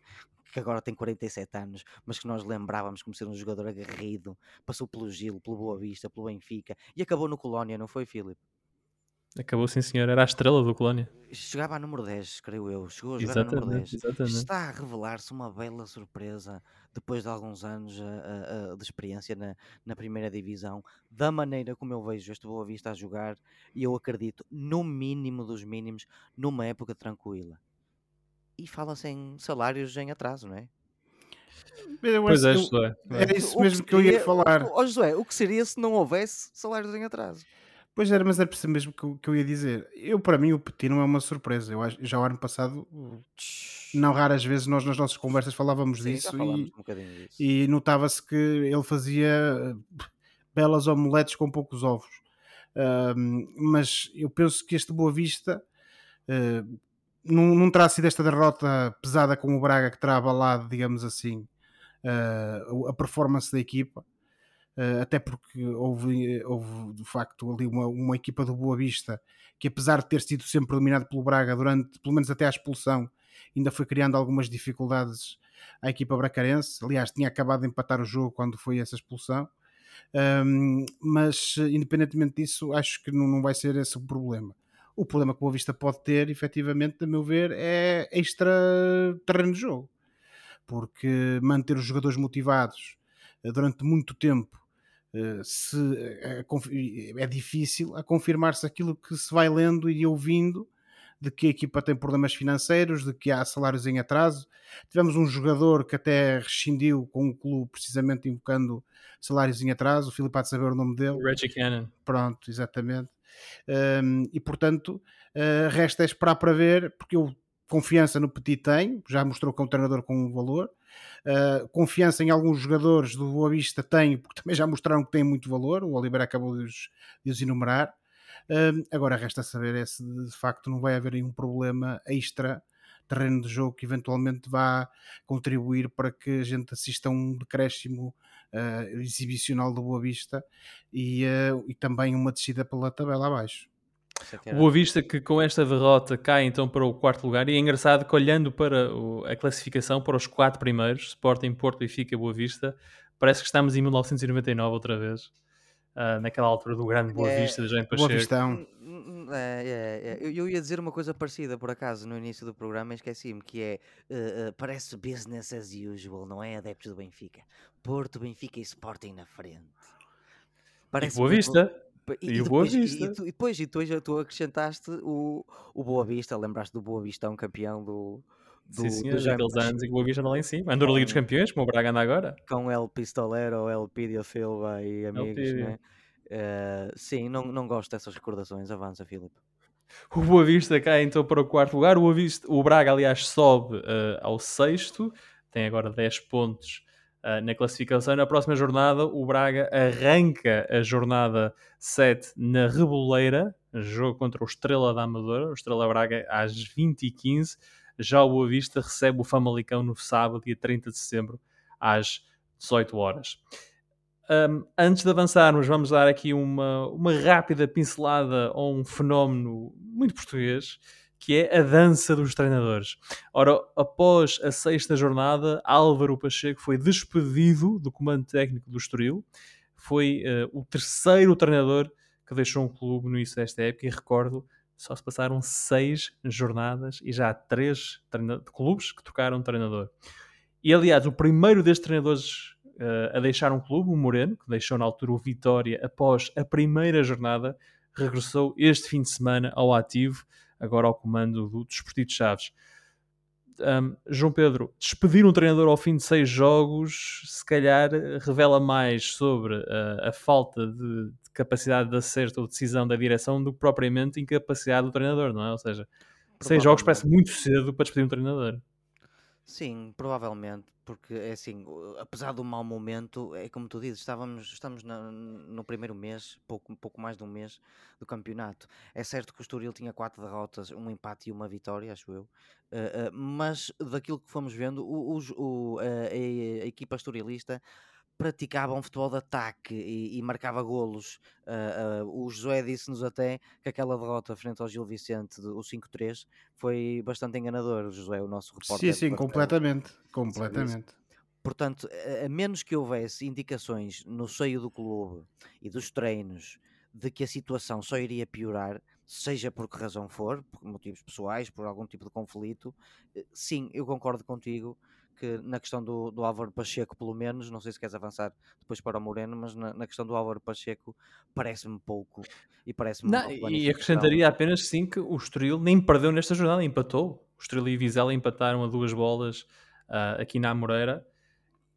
que agora tem 47 anos, mas que nós lembrávamos como ser um jogador aguerrido, passou pelo Gil, pelo Boa Vista, pelo Benfica e acabou no Colónia, não foi, Filipe? Acabou sim, senhor. Era a estrela do Colónia. Chegava a número 10, creio eu. Chegou a jogar a número 10. Exatamente, exatamente. Está a revelar-se uma bela surpresa depois de alguns anos uh, uh, de experiência na, na primeira divisão, da maneira como eu vejo este Boa Vista a jogar, e eu acredito, no mínimo dos mínimos, numa época tranquila. E fala-se em salários em atraso, não é? Eu Pois é, Josué. Era isso O mesmo que eu ia falar. Ó Josué, o que seria se não houvesse salários em atraso? Pois era, mas era por isso mesmo que eu, que eu ia dizer. Eu, para mim, o Petit não é uma surpresa. Eu acho, já o ano passado, não raras vezes, nós nas nossas conversas falávamos Sim, disso e, um disso. e notava-se que ele fazia eh, belas omeletes com poucos ovos. Mas eu penso que este Boa Vista eh, não, não terá sido esta derrota pesada com o Braga que terá abalado, digamos assim, eh, a performance da equipa. Uh, até porque houve, houve de facto ali uma, uma equipa do Boa Vista que apesar de ter sido sempre dominado pelo Braga durante, pelo menos até à expulsão, ainda foi criando algumas dificuldades à equipa bracarense, aliás tinha acabado de empatar o jogo quando foi essa expulsão. Um, mas independentemente disso acho que não, não vai ser esse o problema. O problema que o Boa Vista pode ter efetivamente, a meu ver, é extra terreno de jogo. Porque manter os jogadores motivados uh, durante muito tempo se uh, é difícil a confirmar-se aquilo que se vai lendo e ouvindo de que a equipa tem problemas financeiros, de que há salários em atraso. Tivemos um jogador que até rescindiu com o clube precisamente invocando salários em atraso, o Filipe há de saber o nome dele. O Reggie Cannon. Pronto, exatamente. Um, e portanto, uh, resta esperar para ver, porque eu confiança no Petit tenho, já mostrou que é um treinador com um valor. Uh, confiança em alguns jogadores do Boa Vista tenho, porque [LAUGHS] também já mostraram que têm muito valor. O Oliveira acabou de os, de os enumerar. Uh, agora resta saber é se de facto não vai haver aí um problema extra terreno de jogo que eventualmente vá contribuir para que a gente assista a um decréscimo uh, exibicional do Boa Vista e, e também uma descida pela tabela abaixo. O Boa Vista que com esta derrota cai então para o quarto lugar e é engraçado que olhando para o, a classificação para os quatro primeiros, Sporting, Porto, Benfica e Boa Vista, parece que estamos em 1999 outra vez, uh, naquela altura do grande Boa É, Vista, de Boa Pacheco. Vistão. É, é, é. Eu, ia dizer uma coisa parecida por acaso no início do programa e esqueci-me que é uh, uh, parece business as usual, não é adeptos do Benfica. Porto, Benfica e Sporting na frente. E Boa Vista. E, E o Boa depois, Vista. E, tu- e depois, e depois tu acrescentaste o, o Boa Vista, lembraste do Boa Vista, um campeão do, do, Sim, senhor, do daqueles anos em que o Boa Vista anda lá em cima. Andou na Liga dos Campeões, como o Braga anda agora. com El Pistolero, El Pidio Silva e amigos, né? Eh, sim, não, não gosto dessas recordações. Avança, Filipe. O Boa Vista cai então para o quarto lugar. O, Boa Vista- o Braga, aliás, sobe eh, ao sexto, tem agora 10 pontos eh, na classificação. Na próxima jornada, o Braga arranca a jornada 7 na Reboleira, jogo contra o Estrela da Amadora, o Estrela Braga às 20h15. Já o Boa Vista recebe o Famalicão no sábado, dia 30 de setembro, às 18 horas. Um, antes de avançarmos, vamos dar aqui uma, uma rápida pincelada a um fenómeno muito português, que é a dança dos treinadores. Ora, após a sexta jornada, Álvaro Pacheco foi despedido do comando técnico do Estoril. Foi uh, o terceiro treinador que deixou um clube no início desta época, e recordo, só se passaram seis jornadas e já há três clubes que trocaram de treinador. E aliás, o primeiro destes treinadores uh, a deixar um clube, o Moreno, que deixou na altura o Vitória após a primeira jornada, regressou este fim de semana ao ativo, agora ao comando do Desportivo de Chaves. Um, João Pedro, despedir um treinador ao fim de seis jogos, se calhar revela mais sobre uh, a falta de, de capacidade de acerto ou decisão da direção do que propriamente incapacidade do treinador, não é? Ou seja, seis jogos parece muito cedo para despedir um treinador. Sim, provavelmente, porque é assim, apesar do mau momento, é como tu dizes, estávamos, estamos no primeiro mês, pouco, pouco mais de um mês do campeonato. É certo que o Estoril tinha quatro derrotas, um empate e uma vitória, acho eu, eh, eh, mas daquilo que fomos vendo, o, o- a, a equipa estorilista praticava um futebol de ataque e, e marcava golos. Ah, ah, o Josué disse-nos até que aquela derrota frente ao Gil Vicente, o 5-3, foi bastante enganador. O Josué, o nosso repórter. Sim, sim, completamente. Completamente. Portanto, a- a menos que houvesse indicações no seio do clube e dos treinos de que a situação só iria piorar, seja por que razão for, por motivos pessoais, por algum tipo de conflito. Eh, sim, eu concordo contigo que na questão do, do Álvaro Pacheco, pelo menos, não sei se queres avançar depois para o Moreno, mas na, na questão do Álvaro Pacheco parece-me pouco e parece-me E acrescentaria apenas sim que o Estoril nem perdeu nesta jornada, empatou. O Estoril e Vizela empataram a duas bolas uh, aqui na Moreira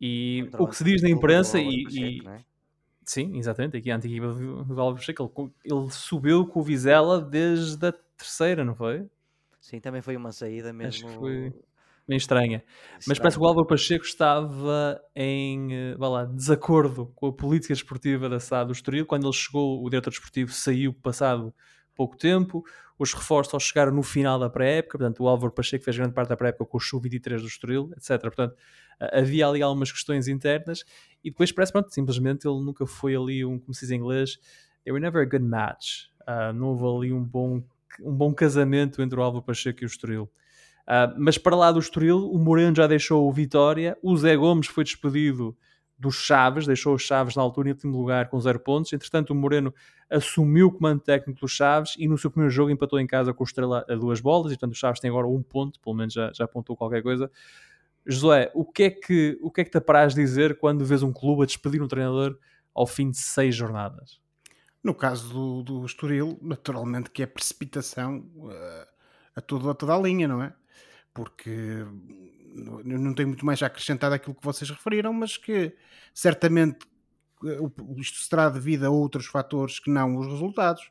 e o que se diz na imprensa e, Pacheco, é? sim, exatamente, aqui a antiga equipa do Álvaro Pacheco, ele, ele subiu com o Vizela desde a terceira, não foi? Sim, também foi uma saída mesmo. Acho que foi bem estranha. Mas parece que o Álvaro Pacheco estava em eh, vá lá, desacordo com a política esportiva da SAD do Estoril. Quando ele chegou, o diretor desportivo saiu passado pouco tempo. Os reforços só chegaram no final da pré-época. Portanto, o Álvaro Pacheco fez grande parte da pré-época com o Sub-23 do Estoril, etc. Portanto, havia ali algumas questões internas. E depois parece, pronto, simplesmente ele nunca foi ali um, como se diz em inglês, they were never a good match. Uh, não houve ali um bom, um bom casamento entre o Álvaro Pacheco e o Estoril. Uh, mas para lá do Estoril, o Moreno já deixou o Vitória, o Zé Gomes foi despedido dos Chaves, deixou os Chaves na altura em último lugar com zero pontos. Entretanto, o Moreno assumiu o comando técnico dos Chaves e no seu primeiro jogo empatou em casa com o Estrela a duas bolas. E portanto, os Chaves têm agora um ponto, pelo menos já, já apontou qualquer coisa. Josué, o que, é que, o que é que te apraz dizer quando vês um clube a despedir um treinador ao fim de seis jornadas? No caso do, do Estoril, naturalmente que é precipitação uh, a, a toda a linha, não é? Porque não tenho muito mais a acrescentar daquilo que vocês referiram, mas que certamente eh, isto será devido a outros fatores que não os resultados,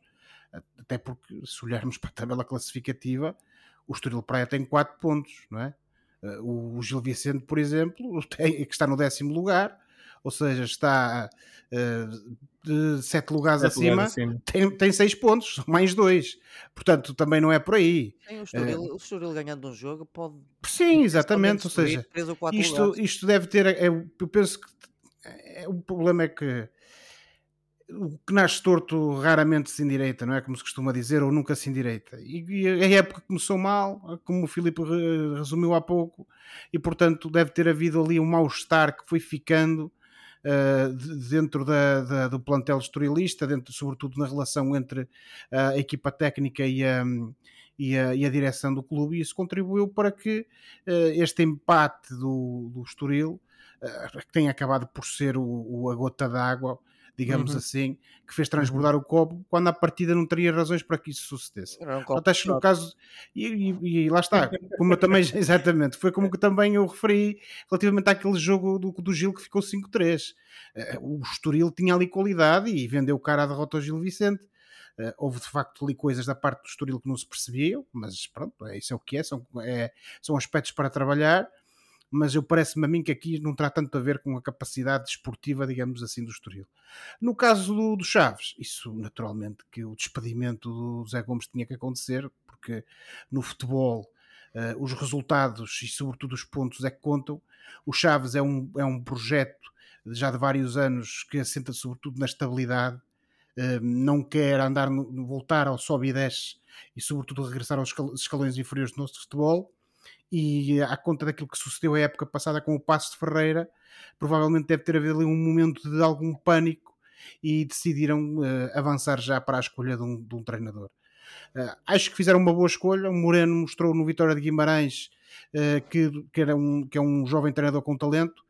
até porque se olharmos [LAUGHS] para a tabela classificativa, o Estoril Praia tem 4 pontos, não é? Eh, o Gil Vicente, por exemplo, [LAUGHS] tem, que está no décimo lugar, ou seja, está uh, de sete lugares sete acima, lugares acima. Tem, tem seis pontos, [LAUGHS] mais dois. Portanto, também não é por aí. Tem o Estoril, uh, o Estoril ganhando um jogo pode. Sim, exatamente. Ou seja, ou isto, isto deve ter. É, eu penso que é, o problema é que o que nasce torto raramente se endireita, não é? Como se costuma dizer, ou nunca se endireita. E, e a época começou mal, como o Filipe resumiu há pouco, e portanto deve ter havido ali um mal-estar que foi ficando dentro da, da, do plantel estorilista, dentro, sobretudo na relação entre a equipa técnica e a, e a, e a direção do clube, e isso contribuiu para que uh, este empate do, do Estoril, que tem acabado por ser o, o a gota d'água, digamos uhum. assim, que fez transbordar uhum. o copo, quando a partida não teria razões para que isso sucedesse. Um Até no caso, e, e, e, lá está, como eu também, [LAUGHS] exatamente, foi como que também eu referi relativamente àquele jogo do, do Gil que ficou 5-3. Eh, o Estoril tinha ali qualidade e vendeu o cara à derrota ao Gil Vicente. Uh, houve de facto ali coisas da parte do Estoril que não se percebiam, mas pronto, é, isso é o que é, são, é, são aspectos para trabalhar mas eu parece-me a mim que aqui não terá tanto a ver com a capacidade desportiva, digamos assim, do Estoril. No caso do, do Chaves, isso naturalmente que o despedimento do Zé Gomes tinha que acontecer, porque no futebol uh, os resultados e sobretudo os pontos é que contam. O Chaves é um, é um projeto já de vários anos que assenta sobretudo na estabilidade, uh, não quer andar voltar ao sobe e desce e sobretudo regressar aos escalões inferiores do nosso futebol e à conta daquilo que sucedeu a época passada com o Passo de Ferreira, provavelmente deve ter havido ali um momento de algum pânico e decidiram uh, avançar já para a escolha de um, de um treinador. Uh, acho que fizeram uma boa escolha. O Moreno mostrou no Vitória de Guimarães uh, que, que, era um, que é um jovem treinador com talento.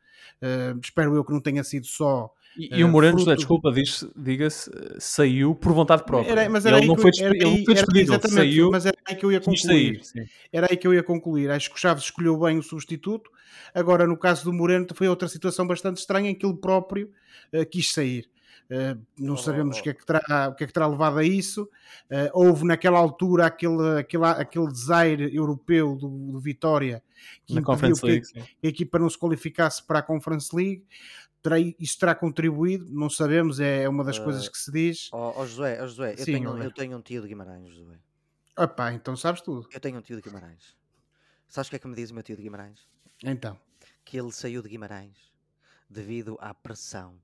espero eu que não tenha sido só e, e o Moreno, fruto... desculpa, diga-se, saiu por vontade própria. Era, mas era ele, não foi, era, ele não foi despedido, ele saiu. Mas era aí que eu ia concluir. Sair, era aí que eu ia concluir. Acho que o Chaves escolheu bem o substituto. Agora, no caso do Moreno, foi outra situação bastante estranha em que ele próprio uh, quis sair. Uh, não oh, sabemos oh. O, que é que terá, o que é que terá levado a isso. Uh, houve naquela altura aquele, aquele, aquele desaire europeu do, do Vitória que Na impediu que, League, a equipa não se qualificasse para a Conference League terá, isso terá contribuído, não sabemos, é, é uma das uh, coisas que se diz. Ó oh, oh Josué, oh Josué eu, Sim, tenho, eu tenho um tio de Guimarães, Josué. Opá, então sabes tudo. Eu tenho um tio de Guimarães. Sabes o que é que me diz o meu tio de Guimarães? Então. Que ele saiu de Guimarães devido à pressão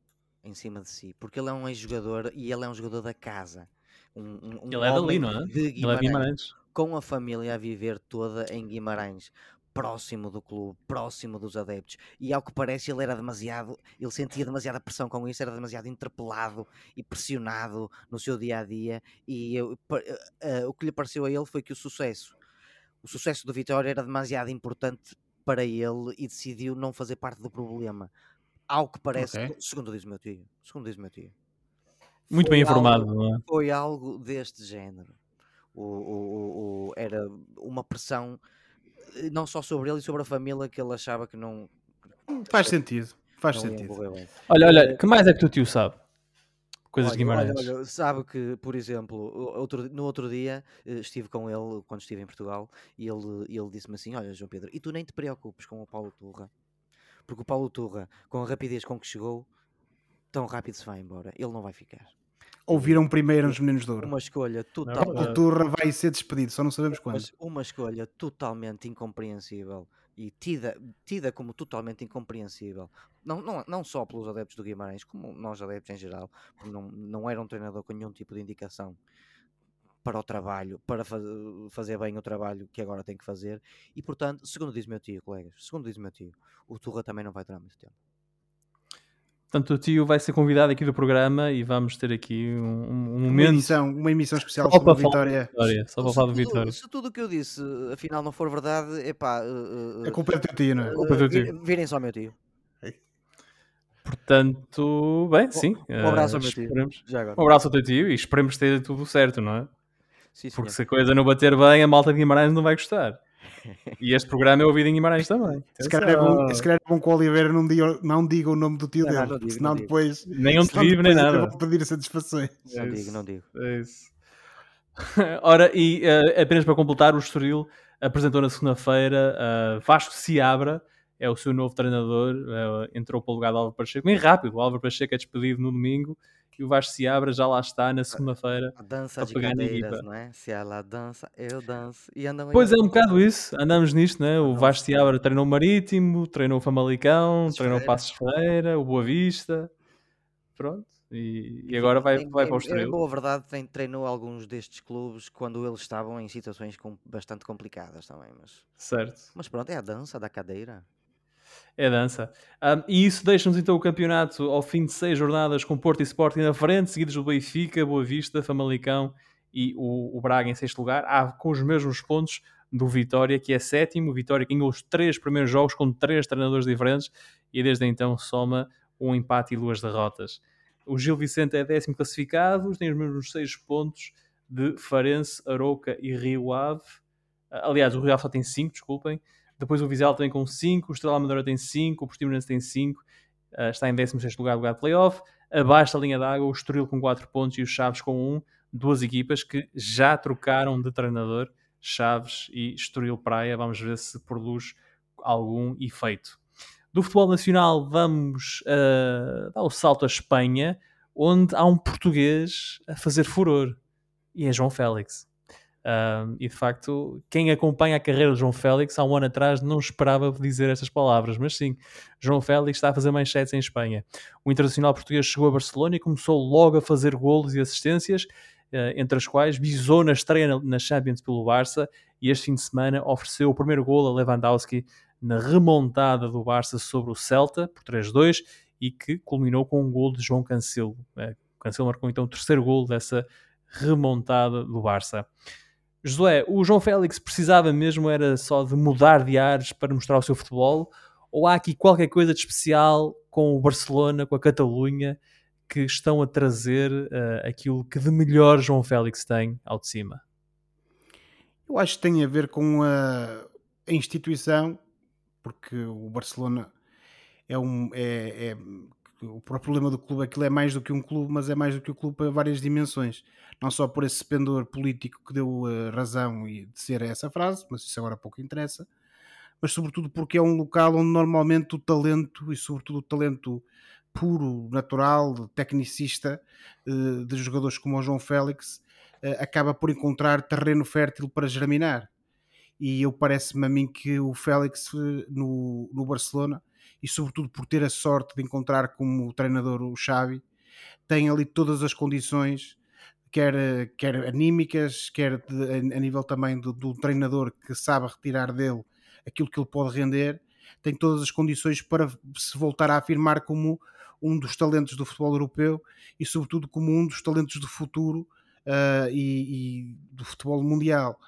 em cima de si. Porque ele é um ex-jogador e ele é um jogador da casa. Um, um, ele é dali, não é? De Guimarães, ele é Guimarães. Com a família a viver toda em Guimarães próximo do clube, próximo dos adeptos. E ao que parece, ele era demasiado, ele sentia demasiada pressão com isso, era demasiado interpelado e pressionado no seu dia a dia. E eh, o que lhe pareceu a ele foi que o sucesso, o sucesso do Vitória era demasiado importante para ele e decidiu não fazer parte do problema. Ao que parece, Ok. segundo diz o meu tio, segundo diz o meu tio. Muito Foi bem algo- informado, não é? foi algo deste género. O, o- o- era uma pressão não só sobre ele e sobre a família que ele achava que não, Faz sentido. Faz não sentido. Olha, olha, que mais é que o tio sabe? Coisas de Olha, olha, Guimarães. olha, sabe que, por exemplo, outro- no outro dia eh, estive com ele quando estive em Portugal e ele, e ele disse-me assim: Olha, João Pedro, e tu nem te preocupes com o Paulo Turra, porque o Paulo Turra, com a rapidez com que chegou, tão rápido se vai embora, ele não vai ficar. Ouviram primeiro nos Meninos de Ouro. Uma escolha total. O Turra vai ser despedido, só não sabemos quando. Mas uma escolha totalmente incompreensível e tida, tida como totalmente incompreensível, não, não, não só pelos adeptos do Guimarães, como nós adeptos em geral, porque não, não era um treinador com nenhum tipo de indicação para o trabalho, para fa- fazer bem o trabalho que agora tem que fazer, e portanto, segundo diz o meu tio, colegas, segundo diz o meu tio, o Turra também não vai durar muito tempo. Portanto, o tio vai ser convidado aqui do programa e vamos ter aqui um, um Uma momento emissão, uma emissão especial só sobre para a falar do Vitória. Vitória. Só para se, falar do tudo, Vitória. se tudo o que eu disse afinal não for verdade, epá, uh, uh, A culpa é do teu tio, não é? culpa é do uh, tio. virem só ao meu tio. Portanto, bem, sim. um abraço ao eh, meu tio. Já agora. Um abraço ao teu tio e esperemos esteja tudo certo, não é? Sim, Porque senhor. se a coisa não bater bem, a malta de Guimarães não vai gostar. E este programa é ouvido em Guimarães também. Se calhar, é bom, se calhar é bom que o Oliveira não diga, não diga o nome do tio Não, dele, não porque digo, senão não digo. depois. Nem um senão tribo, nem nada. vão pedir satisfações. Não É digo, não digo. É isso. [LAUGHS] Ora, e eh, apenas para completar, o Estoril apresentou na segunda-feira eh, Vasco Seabra, é o seu novo treinador, eh, entrou para o lugar do Álvaro Pacheco, bem rápido, o Álvaro Pacheco é despedido no domingo e o Vasco Seabra já lá está na segunda-feira. A dança de cadeiras, não é? Se ela dança, eu danço. E andam aí Pois é, um bocado isso, andamos nisto, né? O Andamos. Vasco Seabra treinou o Marítimo, treinou o Famalicão, Passos treinou. Passos Ferreira, o Boa Vista, pronto, e, e agora vai, vai para o Em Estoril. boa verdade, tem, treinou alguns destes clubes quando eles estavam em situações com- bastante complicadas também. Mas, Certo. mas pronto, é a dança da cadeira. É dança. Ahm, e isso deixa-nos então o campeonato ao fim de seis jornadas com Porto e Sporting na frente, seguidos do Benfica, Boa Vista, Famalicão e o, o Braga em sexto lugar, ah, com os mesmos pontos do Vitória, que é sétimo. Vitória que ganhou os três primeiros jogos com três treinadores diferentes e desde então soma um empate e duas derrotas. O Gil Vicente é décimo classificado, tem os mesmos seis pontos de Farense, Arouca e Rio Ave. Ah, Aliás, o Rio Ave só tem cinco, desculpem. Depois o Vizela também com 5, o Estrela Amadora tem 5, o Portimonense tem 5, está em 16 lugar, lugar de playoff. Abaixo da linha d'água, o Estoril com 4 pontos e o Chaves com 1. duas equipas que já trocaram de treinador, Chaves e Estoril Praia. Vamos ver se produz algum efeito. Do futebol nacional, vamos uh, dar o salto à Espanha, onde há um português a fazer furor e é João Félix. Um, e de facto, quem acompanha a carreira de João Félix há um ano atrás não esperava dizer estas palavras, mas sim, João Félix está a fazer manchetes em Espanha. O internacional português chegou a Barcelona e começou logo a fazer golos e assistências, uh, entre as quais visou na estreia na, Champions pelo Barça e este fim de semana ofereceu o primeiro golo a Lewandowski na remontada do Barça sobre o Celta por 3-2 e que culminou com um golo de João Cancelo. Uh, Cancelo marcou então o terceiro golo dessa remontada do Barça. Josué, o João Félix precisava mesmo era só de mudar de ares para mostrar o seu futebol? Ou há aqui qualquer coisa de especial com o Barcelona, com a Catalunha, que estão a trazer uh, aquilo que de melhor João Félix tem ao de cima? Eu acho que tem a ver com a, a instituição, porque o Barcelona é um. É, é, o problema do clube, aquilo é mais do que um clube, mas é mais do que o clube para várias dimensões. Não só por esse pendor político que deu a razão e de ser essa frase, mas isso agora pouco interessa, mas sobretudo porque é um local onde normalmente o talento, e sobretudo o talento puro, natural, tecnicista, de jogadores como o João Félix, acaba por encontrar terreno fértil para germinar. E eu parece-me a mim que o Félix no, no Barcelona e sobretudo por ter a sorte de encontrar como treinador o Xavi, tem ali todas as condições, quer, quer anímicas, quer de, a, nível também do, do, treinador que sabe retirar dele aquilo que ele pode render, tem todas as condições para se voltar a afirmar como um dos talentos do futebol europeu e, sobretudo, como um dos talentos do futuro uh, e, e, do futebol mundial.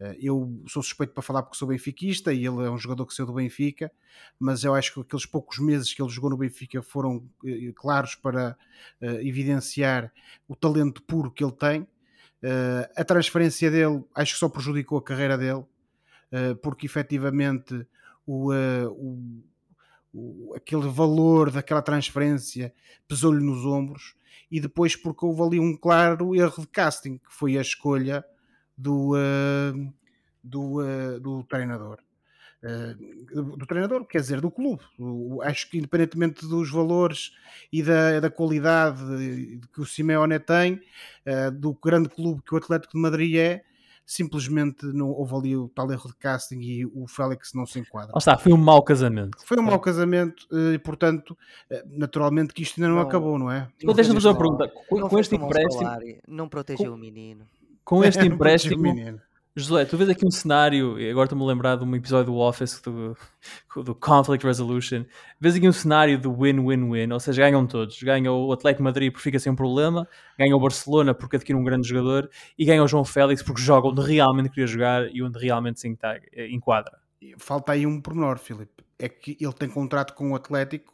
Uh, eu sou suspeito para falar porque sou benfiquista e ele é um jogador que saiu do Benfica, mas eu acho que aqueles poucos meses que ele jogou no Benfica foram uh, claros para evidenciar o talento puro que ele tem. a transferência dele acho que só prejudicou a carreira dele, porque efetivamente o, o o, aquele valor daquela transferência pesou-lhe nos ombros e depois porque houve ali um claro erro de casting, que foi a escolha do, uh, do, uh, do treinador. Uh, do treinador, quer dizer, do clube. O, acho que independentemente dos valores e da, da qualidade que o Simeone tem, do grande clube que o Atlético de Madrid é, simplesmente não houve ali o tal erro de casting e o Félix não se enquadra. Oh, está, foi um mau casamento. Foi um mau casamento e, portanto, naturalmente que isto ainda não, não acabou, não é? Deixa-me fazer uma pergunta. Com, com este empréstimo. não protegeu o menino. Com este [LAUGHS] empréstimo. Josué, tu vês aqui um cenário, e agora estou-me a lembrar de um episódio do Office do, do Conflict Resolution. Vês aqui um cenário do win-win-win, ou seja, ganham todos. Ganha o Atlético Madrid porque fica sem um problema, ganha o Barcelona porque adquire um grande jogador e ganha o João Félix porque joga onde realmente queria jogar e onde realmente se enquadra. Falta aí um pormenor, Filipe. É que ele tem contrato com o Atlético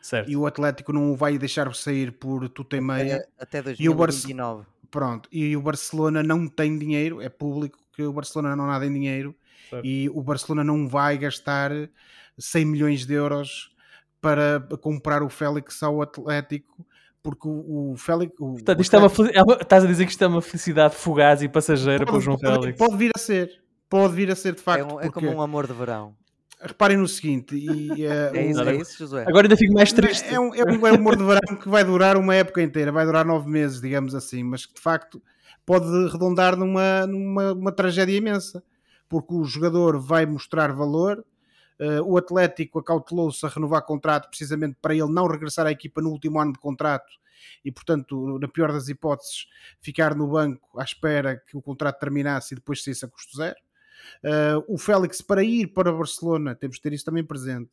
certo. e o Atlético não o vai deixar sair por tudo e meia. Até, até 2029. E Pronto, e o Barcelona não tem dinheiro, é público que o Barcelona não nada em dinheiro certo. e o Barcelona não vai gastar 100 milhões de euros para comprar o Félix ao Atlético porque o, o Félix. O, Portanto, isto Atlético... é uma, estás a dizer que isto é uma felicidade fugaz e passageira para o João pode, Félix? Pode vir a ser, pode vir a ser de facto. É, um, é como um amor de verão reparem no seguinte, e, uh, [LAUGHS] é, isso, é isso, José? Agora ainda fico mais triste. É um, é um, é um humor de verão que vai durar uma época inteira, vai durar nove meses, digamos assim, mas que de facto pode redondar numa, numa uma tragédia imensa, porque o jogador vai mostrar valor. Uh, o Atlético acautelou-se a renovar contrato precisamente para ele não regressar à equipa no último ano de contrato e, portanto, na pior das hipóteses, ficar no banco à espera que o contrato terminasse e depois saísse a custo zero. Uh, o Félix, para ir para Barcelona, temos de ter isso também presente.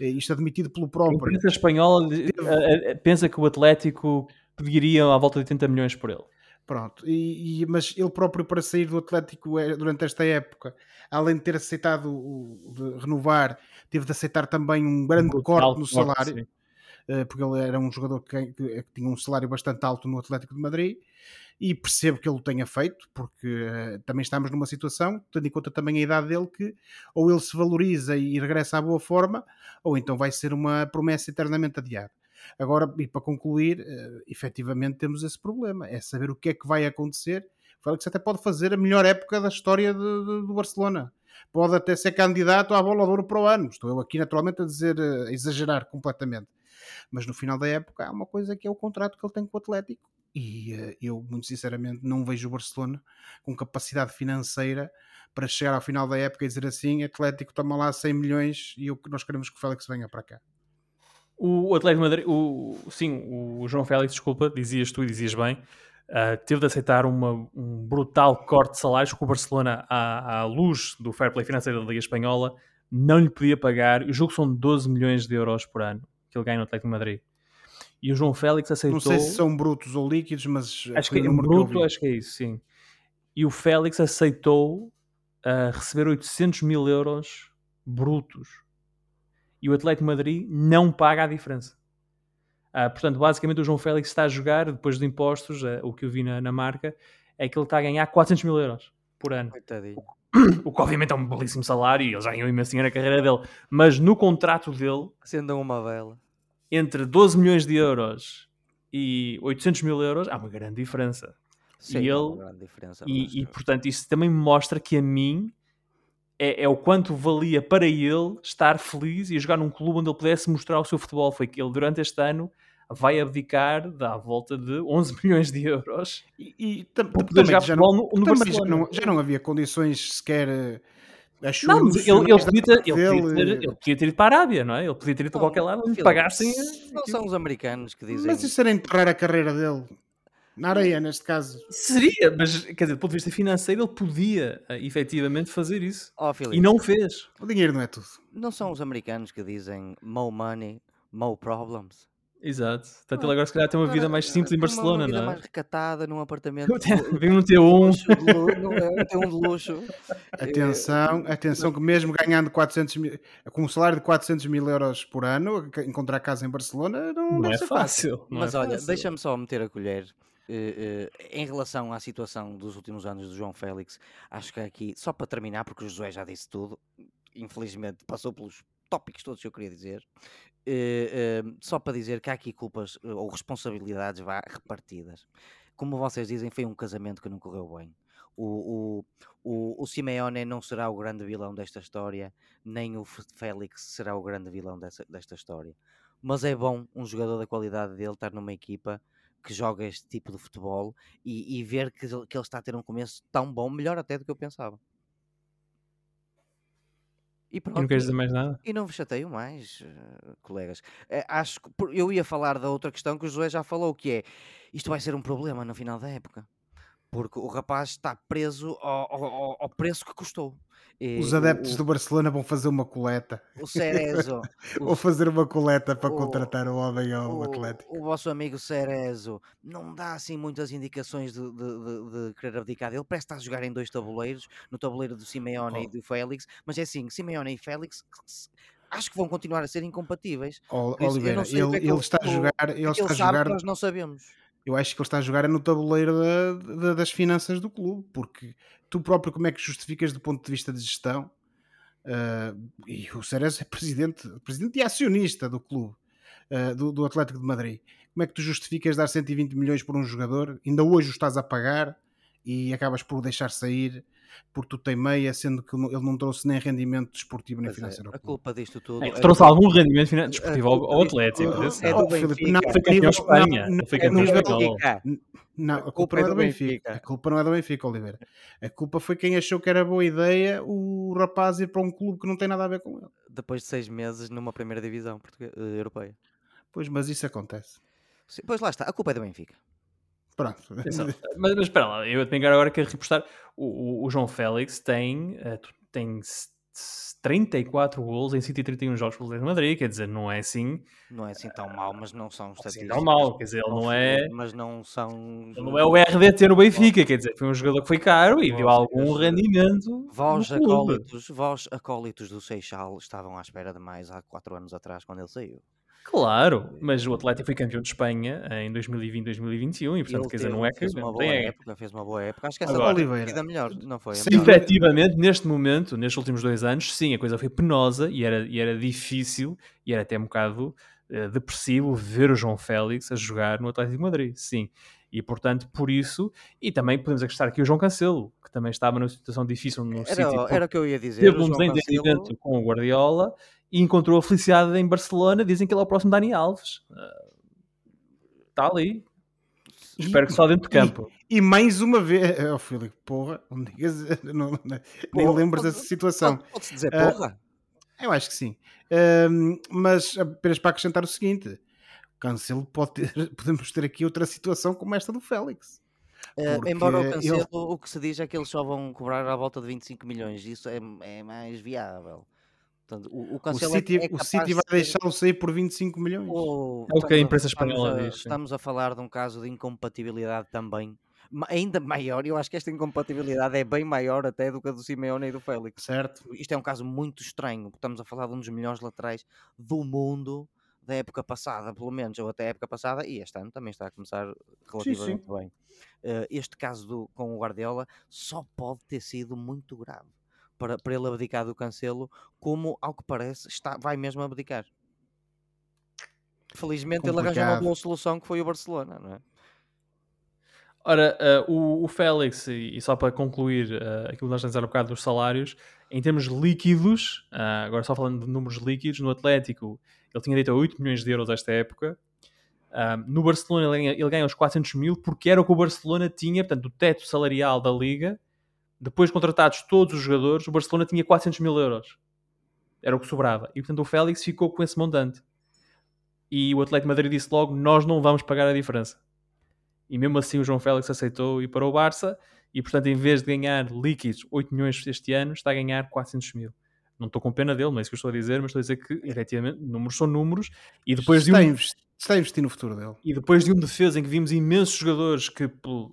Uh, isto admitido pelo próprio. A espanhola teve... pensa que o Atlético pediria à volta de 80 milhões por ele. Pronto, e, e, mas ele próprio para sair do Atlético é, durante esta época, além de ter aceitado o, de renovar, teve de aceitar também um grande um corte no salário, eh, porque ele era um jogador que, que, que, tinha um salário bastante alto no Atlético de Madrid, e percebo que ele o tenha feito, porque uh, também estamos numa situação, tendo em conta também a idade dele, que ou ele se valoriza e regressa à boa forma, ou então vai ser uma promessa eternamente adiada. Agora, e para concluir, uh, efetivamente temos esse problema, é saber o que é que vai acontecer. O Félix até pode fazer a melhor época da história de, de, do Barcelona. Pode até ser candidato à bola de ouro para o ano. Estou eu aqui naturalmente a dizer, a exagerar completamente. Mas no final da época há uma coisa que é o contrato que ele tem com o Atlético e uh, eu, muito sinceramente, não vejo o Barcelona com capacidade financeira para chegar ao final da época e dizer assim: Atlético toma lá 100 milhões e o, nós queremos que o Félix venha para cá. O Atlético Madrid, o, sim, o João Félix, desculpa, dizias tu e dizias bem, uh, teve de aceitar uma, um brutal corte de salários que o Barcelona, à, à luz do fair play financeiro da Liga Espanhola, não lhe podia pagar. O jogo são 12 milhões de euros por ano que ele ganha no Atlético Madrid. E o João Félix aceitou. Não sei se são brutos ou líquidos, mas. Acho que é bruto, que acho que é isso, sim. E o Félix aceitou uh, receber 800 mil euros brutos. E o Atlético Madrid não paga a diferença. Uh, portanto, basicamente, o João Félix está a jogar, depois de impostos, uh, o que eu vi na, na, marca, é que ele está a ganhar 400 mil euros por ano. Coitadinho. O que, obviamente, é um belíssimo salário e ele já ganhou imenso dinheiro na carreira dele. Mas no contrato dele. Acendam uma vela entre 12 milhões de euros e 800 mil euros, há uma grande diferença. Sim, e ele, grande diferença, e, e, portanto, isso também mostra que a mim é, é, o quanto valia para ele estar feliz e jogar num clube onde ele pudesse mostrar o seu futebol. Foi que ele, durante este ano, vai abdicar da volta de 11 [LAUGHS] milhões de euros e, e tam, poder jogar já futebol não, no, no já não, já não havia condições sequer não, mas ele, ele, podia ter, ele, podia ter, ele, podia ter, ido para a Arábia, não é? Ele podia ter ido para qualquer lado onde pagassem. Não são os americanos que dizem. Mas isso era enterrar a carreira dele. Na areia, neste caso. Seria, mas quer dizer, do ponto de vista financeiro, ele podia uh, efetivamente fazer isso. Filipe, E não o fez. O dinheiro não é tudo. não são os americanos que dizem more money, more problems? Exato. Portanto, ele agora se calhar tem uma vida mais simples em Barcelona, uma vida não mais é? recatada, num apartamento [LAUGHS] Vem um T1. luxo, de lu- não é? Tem um de luxo. [LAUGHS] Atenção, atenção que mesmo ganhando 400 mil, com um salário de 400 mil euros por ano, encontrar casa em Barcelona não, Não é fácil. fácil. não Mas é olha, deixa-me só meter a colher. eh, eh, em relação à situação dos últimos anos do João Félix, acho que aqui, só para terminar, porque o Josué já disse tudo, infelizmente passou pelos tópicos todos que eu queria dizer, eh, eh, só para dizer que há aqui culpas eh, ou responsabilidades vá, repartidas. Como vocês dizem, foi um casamento que não correu bem. O, o, o, o Simeone não será o grande vilão desta história, nem o Félix será o grande vilão dessa- desta história. Mas é bom um jogador da qualidade dele estar numa equipa que joga este tipo de futebol e, e ver que, que ele está a ter um começo tão bom, melhor até do que eu pensava. E E pronto, não queres dizer mais nada? e não vos chateio mais, eh, colegas. Eh, acho que eu ia falar da outra questão que o José já falou, que é isto vai ser um problema no final da época. Porque o rapaz está preso ao, ao- ao- preço que custou. E Os adeptos o, do Barcelona vão fazer uma coleta. o Cerezo, [LAUGHS] Vão fazer uma coleta para o- contratar o homem ao o, Atlético. o vosso amigo Cerezo não dá assim muitas indicações de, de, de- de querer abdicar dele. Parece estar a jogar em dois tabuleiros, no tabuleiro do Simeone e Oh. do Félix. Mas é assim, Simeone e Félix acho que vão continuar a ser incompatíveis. Oliveira, ele, é ele ele- está a jogar, que ele é que está a ele jogar nós não sabemos. Eu acho que ele está a jogar é no tabuleiro da- da- das finanças do clube, porque tu próprio como é que justificas do ponto de vista de gestão? ah, e o Cerezo é presidente, presidente e acionista do clube, ah, do, do Atlético de Madrid. Como é que tu justificas dar 120 milhões por um jogador? Ainda hoje o estás a pagar e acabas por deixar sair porque tu tem meia, sendo que ele não trouxe nem rendimento desportivo nem é, financeiro. ao a culpa disto tudo É, é trouxe do- algum rendimento desportivo ao, ao Atlético. é do Benfica. não, foi campeão Espanha. não, foi é campeão espanhol. Não, a A culpa, não é é do Benfica. Benfica. A culpa não é do Benfica, Oliveira. A culpa foi quem achou que era boa ideia o rapaz ir para um clube que não tem nada a ver com ele. Depois de seis meses numa primeira divisão portuguesa, eh, europeia. Pois, mas isso acontece. Sim, Pois lá está, a culpa é do Benfica. Pronto. Mas, mas espera lá, eu tenho agora que repostar. O, o- o João Félix tem, eh, tem s- s- 34 gols em 131 jogos pelo Real Madrid, quer dizer, não é assim, Não é assim tão mau, mas não são assim estatísticas. tão mau, quer dizer, ele não é, Mas não são. ele não é o RDT no Benfica, quer dizer, foi um jogador que foi caro e deu algum rendimento Vós acólitos, vós acólitos do Seixal estavam à espera de mais há 4 anos atrás quando ele saiu. Claro, mas o Atlético foi campeão de Espanha em 2020, 2021 e portanto, Ele quer dizer, não é que fez uma não boa tem- época, fez uma boa época. Acho que essa Agora- Oliveira. a vida melhor, não foi? A Sim, melhor. Efetivamente, neste momento, nestes últimos dois anos, sim, a coisa foi penosa e era, e era difícil e era até um bocado eh, depressivo ver o João Félix a jogar no Atlético de Madrid, sim. E portanto, por isso, e também podemos acrescentar aqui o João Cancelo, que também estava numa situação difícil no City, Era, porque era o que eu ia dizer. teve um desentendimento Cancelo- com o Guardiola e encontrou a felicidade em Barcelona. Dizem que ele é o próximo Dani Alves. Está ali. E- Espero que só dentro de campo. E mais uma vez, oh, Filipe, porra, não digas, [LAUGHS] não, não- nem Porra, lembras dessa situação. Pode- Pode-se dizer Ah, porra? Eu acho que sim. Ahm, mas apenas para acrescentar o seguinte: Cancelo pode ter, [LAUGHS] podemos ter aqui outra situação como esta do Félix. Porque embora o ele- Cancelo, o que se diz é que eles só vão cobrar à volta de 25 milhões. Isso é, é mais viável. Portanto, o, o O Cancelo City, é o City de vai ser- deixá-lo sair por 25 milhões. o- É o que a estamos imprensa estamos espanhola a- diz, sim. Estamos a falar de um caso de incompatibilidade também. Ainda maior, eu acho que esta incompatibilidade é bem maior até do que a do Simeone e do Félix. Certo? Isto é um caso muito estranho, porque estamos a falar de um dos melhores laterais do mundo da época passada, pelo menos, ou até a época passada, e este ano também está a começar relativamente bem. Eh, este caso do- com o Guardiola só pode ter sido muito grave para, para ele abdicar do Cancelo, como ao que parece está, vai mesmo abdicar. Felizmente ele arranjou uma Complicado. boa solução que foi o Barcelona, não é? Ora, eh, o, o Félix, e, e só para concluir eh, aquilo que nós temos a bocado dos salários, em termos líquidos, ah, agora só falando de números líquidos, no Atlético ele tinha direito a 8 milhões de euros esta época. No Barcelona ele ganha, ele ganha os 400 mil porque era o que o Barcelona tinha, portanto, do teto salarial da Liga. Depois contratados todos os jogadores, o Barcelona tinha 400 mil euros. Era o que sobrava. E portanto o Félix ficou com esse montante. E o Atlético de Madrid disse logo: Nós não vamos pagar a diferença. e mesmo assim o João Félix aceitou ir para o Barça e portanto em vez de ganhar líquidos 8 milhões este ano, está a ganhar 400 mil. Não estou com pena dele, não é isso que eu estou a dizer, mas estou a dizer que efetivamente números são números e depois de está, a um, está a investir no futuro dele. e depois de um defesa em que vimos imensos jogadores que, é, pel-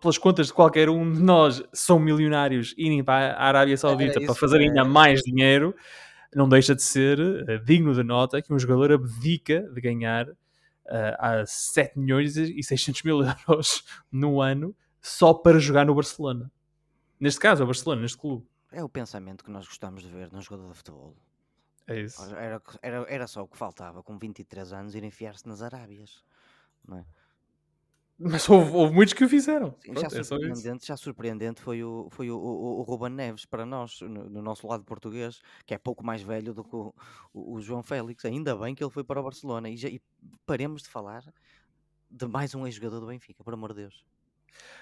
pelas contas de qualquer um de nós, são milionários irem para a Arábia Saudita para fazer ainda é. mais dinheiro, não deixa de ser eh, digno de nota que um jogador abdica de ganhar eh, a 7 milhões e 600 mil euros [LAUGHS] no ano só para jogar no Barcelona. Neste caso, é o Barcelona, neste clube. É o pensamento que nós gostamos de ver num jogador de futebol. É isso. Era, era, era só o que faltava, com 23 anos, ir enfiar-se nas Arábias. Não é? Mas houve, houve muitos que o fizeram. Sim, Pronto, já, é surpreendente, já surpreendente foi o, foi o, o, o Ruben Neves para nós, no, no nosso lado português, que é pouco mais velho do que o, o- o João Félix. Ainda bem que ele foi para o Barcelona. E, já, e paremos de falar de mais um ex-jogador do Benfica, por amor de Deus.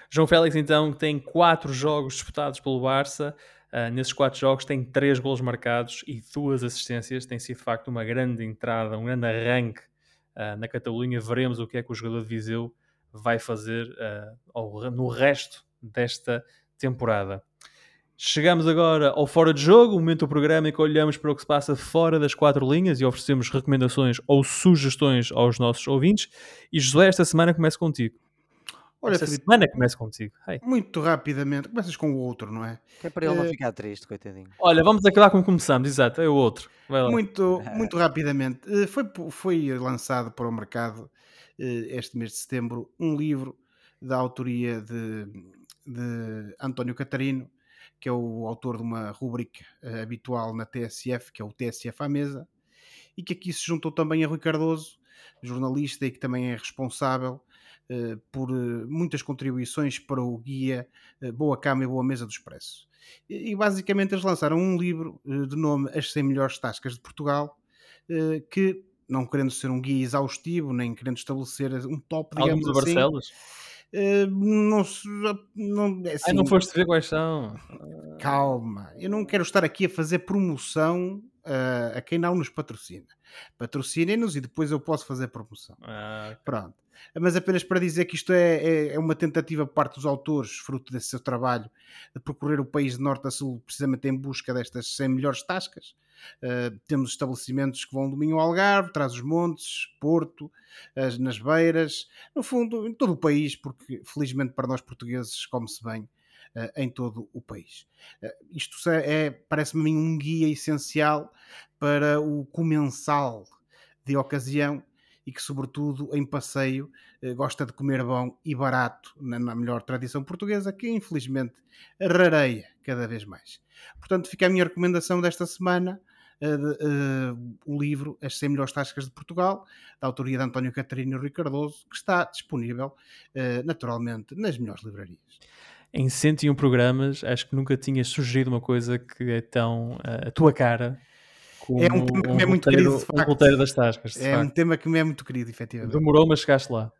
João Félix, então, tem quatro jogos disputados pelo Barça. Ah, nesses quatro jogos tem três golos marcados e duas assistências. Tem sido, de facto, uma grande entrada, um grande arranque ah, na Catalunha. Veremos o que é que o jogador de Viseu vai fazer ao- no resto desta temporada. Chegamos agora ao Fora de Jogo, o momento do programa em que olhamos para o que se passa fora das quatro linhas e oferecemos recomendações ou sugestões aos nossos ouvintes. E José, esta semana começo contigo. Olha, esta Filipe, semana começo contigo. Hey. muito rapidamente, começas com o outro, não é? Que é para ele não Eh, ficar triste, coitadinho. Olha, vamos acabar como começamos, exato, é o outro. Muito, [LAUGHS] muito rapidamente. Eh, Foi, foi lançado para o mercado eh, este mês de setembro um livro da autoria de, de António Catarino, que é o autor de uma rubrica habitual na TSF, que é o TSF à mesa, e que aqui se juntou também a Rui Cardoso, jornalista e que também é responsável por eh, muitas contribuições para o guia eh, Boa Cama e Boa Mesa do Expresso. E, e basicamente eles lançaram um livro eh, de nome As 100 Melhores Tascas de Portugal, eh, que, não querendo ser um guia exaustivo, nem querendo estabelecer um top, digamos de assim, Barcelos? eh, não, se- não, é Ai, assim, não foste ver quais são. Calma, eu não quero estar aqui a fazer promoção ah, a quem não nos patrocina. Patrocinem-nos e depois eu posso fazer promoção. Ah, Pronto. Mas apenas para dizer que isto é, é- é uma tentativa por parte dos autores, fruto desse seu trabalho, de percorrer o país de norte a sul, precisamente em busca destas 100 melhores tascas. Uh, temos estabelecimentos que vão do Minho ao Algarve, traz os montes, Porto, as- nas beiras, no fundo, em todo o país, porque felizmente para nós portugueses come-se bem uh, em todo o país. Uh, isto é, parece-me um guia essencial para o comensal de ocasião e que, sobretudo, em passeio, eh, gosta de comer bom e barato, na, melhor tradição portuguesa, que infelizmente rareia cada vez mais. Portanto, fica a minha recomendação desta semana. de, eh, o livro As 100 Melhores Tascas de Portugal, da autoria de António Catarino Rui Cardoso, que está disponível eh, naturalmente nas melhores livrarias. Em 101 programas, acho que nunca tinhas sugerido uma coisa que é tão a tua cara É um tema que me é muito roteiro, querido, de um roteiro das tascas. de É um facto. tema que me é muito querido, efetivamente. Demorou, mas chegaste lá.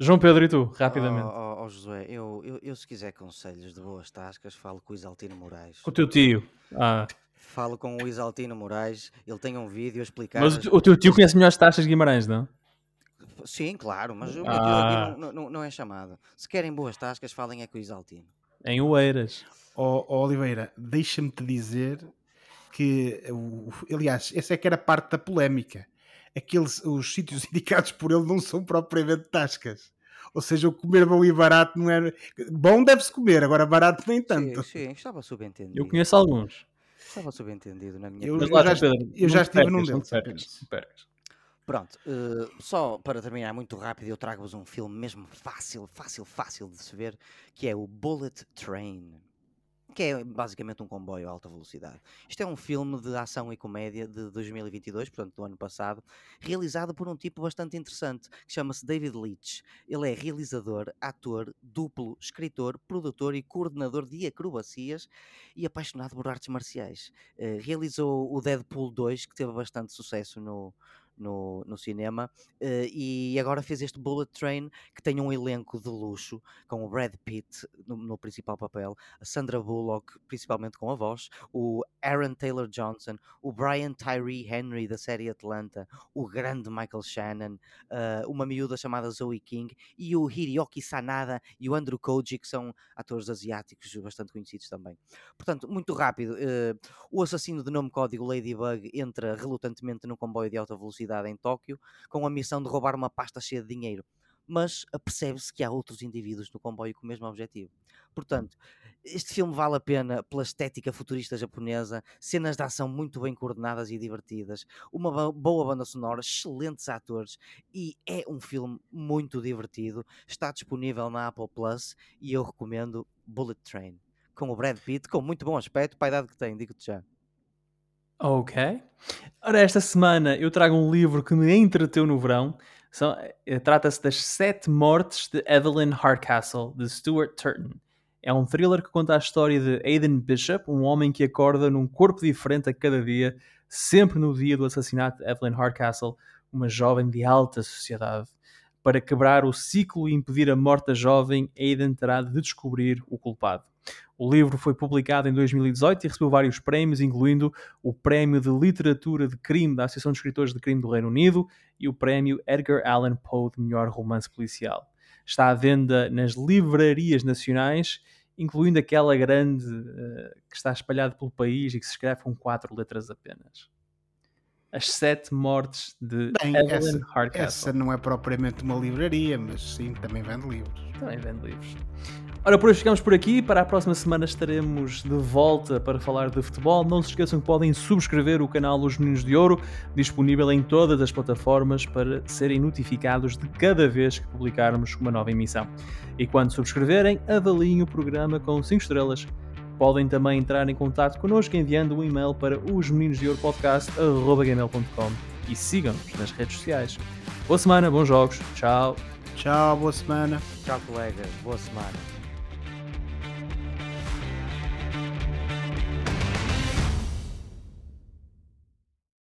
João Pedro e tu, rapidamente. Ó ó, ó, Josué, eu, eu, eu se quiser conselhos de boas tascas, falo com o Isaltino Moraes. Com o teu tio. Ah, Falo com o Isaltino Moraes, ele tem um vídeo a explicar. mas o, as- teu- o teu tio conhece melhores taxas de Guimarães, não? Sim, claro, mas o meu tio Ah. aqui não, não, não é chamado. Se querem boas tascas, falem é com o Isaltino. Em Oeiras. Ó ó, Oliveira, deixa-me te dizer que, o- aliás, essa é que era parte da polémica. Aqueles, os sítios [LAUGHS] indicados por ele não são propriamente tascas. Ou seja, o comer bom e barato não era. Bom deve-se comer, agora barato nem tanto. Sim, sim, estava subentendido. Eu conheço alguns. Estava subentendido na minha Eu- lá, já Pedro, eu já estive num percas, não deles, percas, percas. Pronto, eh, só para terminar muito rápido, eu trago-vos um filme mesmo fácil, fácil, fácil de se ver, que é o Bullet Train, que é basicamente um comboio a alta velocidade. Isto é um filme de ação e comédia de 2022, portanto do ano passado, realizado por um tipo bastante interessante, que chama-se David Leitch. Ele é realizador, ator, duplo, escritor, produtor e coordenador de acrobacias e apaixonado por artes marciais. Eh, realizou o Deadpool 2, que teve bastante sucesso no, no, no cinema uh, e agora fez este Bullet Train que tem um elenco de luxo com o Brad Pitt no, no, principal papel, a Sandra Bullock principalmente com a voz, o Aaron Taylor Johnson, o Brian Tyree Henry da série Atlanta, o grande Michael Shannon, uh, uma miúda chamada Zoe King e o Hiroki Sanada e o Andrew Koji que são atores asiáticos bastante conhecidos também. Portanto, muito rápido, uh, o assassino de nome código Ladybug entra relutantemente num comboio de alta velocidade em Tóquio com a missão de roubar uma pasta cheia de dinheiro. Mas apercebe-se que há outros indivíduos no comboio com o mesmo objetivo. Portanto, este filme vale a pena pela estética futurista japonesa, cenas de ação muito bem coordenadas e divertidas, uma boa banda sonora, excelentes atores e é um filme muito divertido. Está disponível na Apple Plus e eu recomendo Bullet Train, com o Brad Pitt, com muito bom aspecto, para a idade que tem, digo-te já. Ok. Ora, esta semana eu trago um livro que me entreteu no verão. Eh, trata-se das Sete Mortes de Evelyn Hardcastle, de Stuart Turton. É um thriller que conta a história de Aidan Bishop, um homem que acorda num corpo diferente a cada dia, sempre no dia do assassinato de Evelyn Hardcastle, uma jovem de alta sociedade. Para quebrar o ciclo e impedir a morte da jovem, Aidan terá de descobrir o culpado. O livro foi publicado em 2018 e recebeu vários prémios, incluindo o Prémio de Literatura de Crime da Associação de Escritores de Crime do Reino Unido e o Prémio Edgar Allan Poe de Melhor Romance Policial. Está à venda nas livrarias nacionais, incluindo aquela grande uh, que está espalhada pelo país e que se escreve com quatro letras apenas. As Sete Mortes de Bem, Evelyn essa, Hardcastle. Essa não é propriamente uma livraria, mas sim, também vende livros. Também vende livros. Ora, por hoje ficamos por aqui. Para a próxima semana estaremos de volta para falar de futebol. Não se esqueçam que podem subscrever o canal Os Meninos de Ouro, disponível em todas as plataformas para serem notificados de cada vez que publicarmos uma nova emissão. E quando subscreverem, avaliem o programa com 5 estrelas. Podem também entrar em contato connosco enviando um e-mail para osmeninosdeouropodcast.com e sigam-nos nas redes sociais. Boa semana, bons jogos, tchau. Tchau, boa semana. Tchau, colegas, boa semana.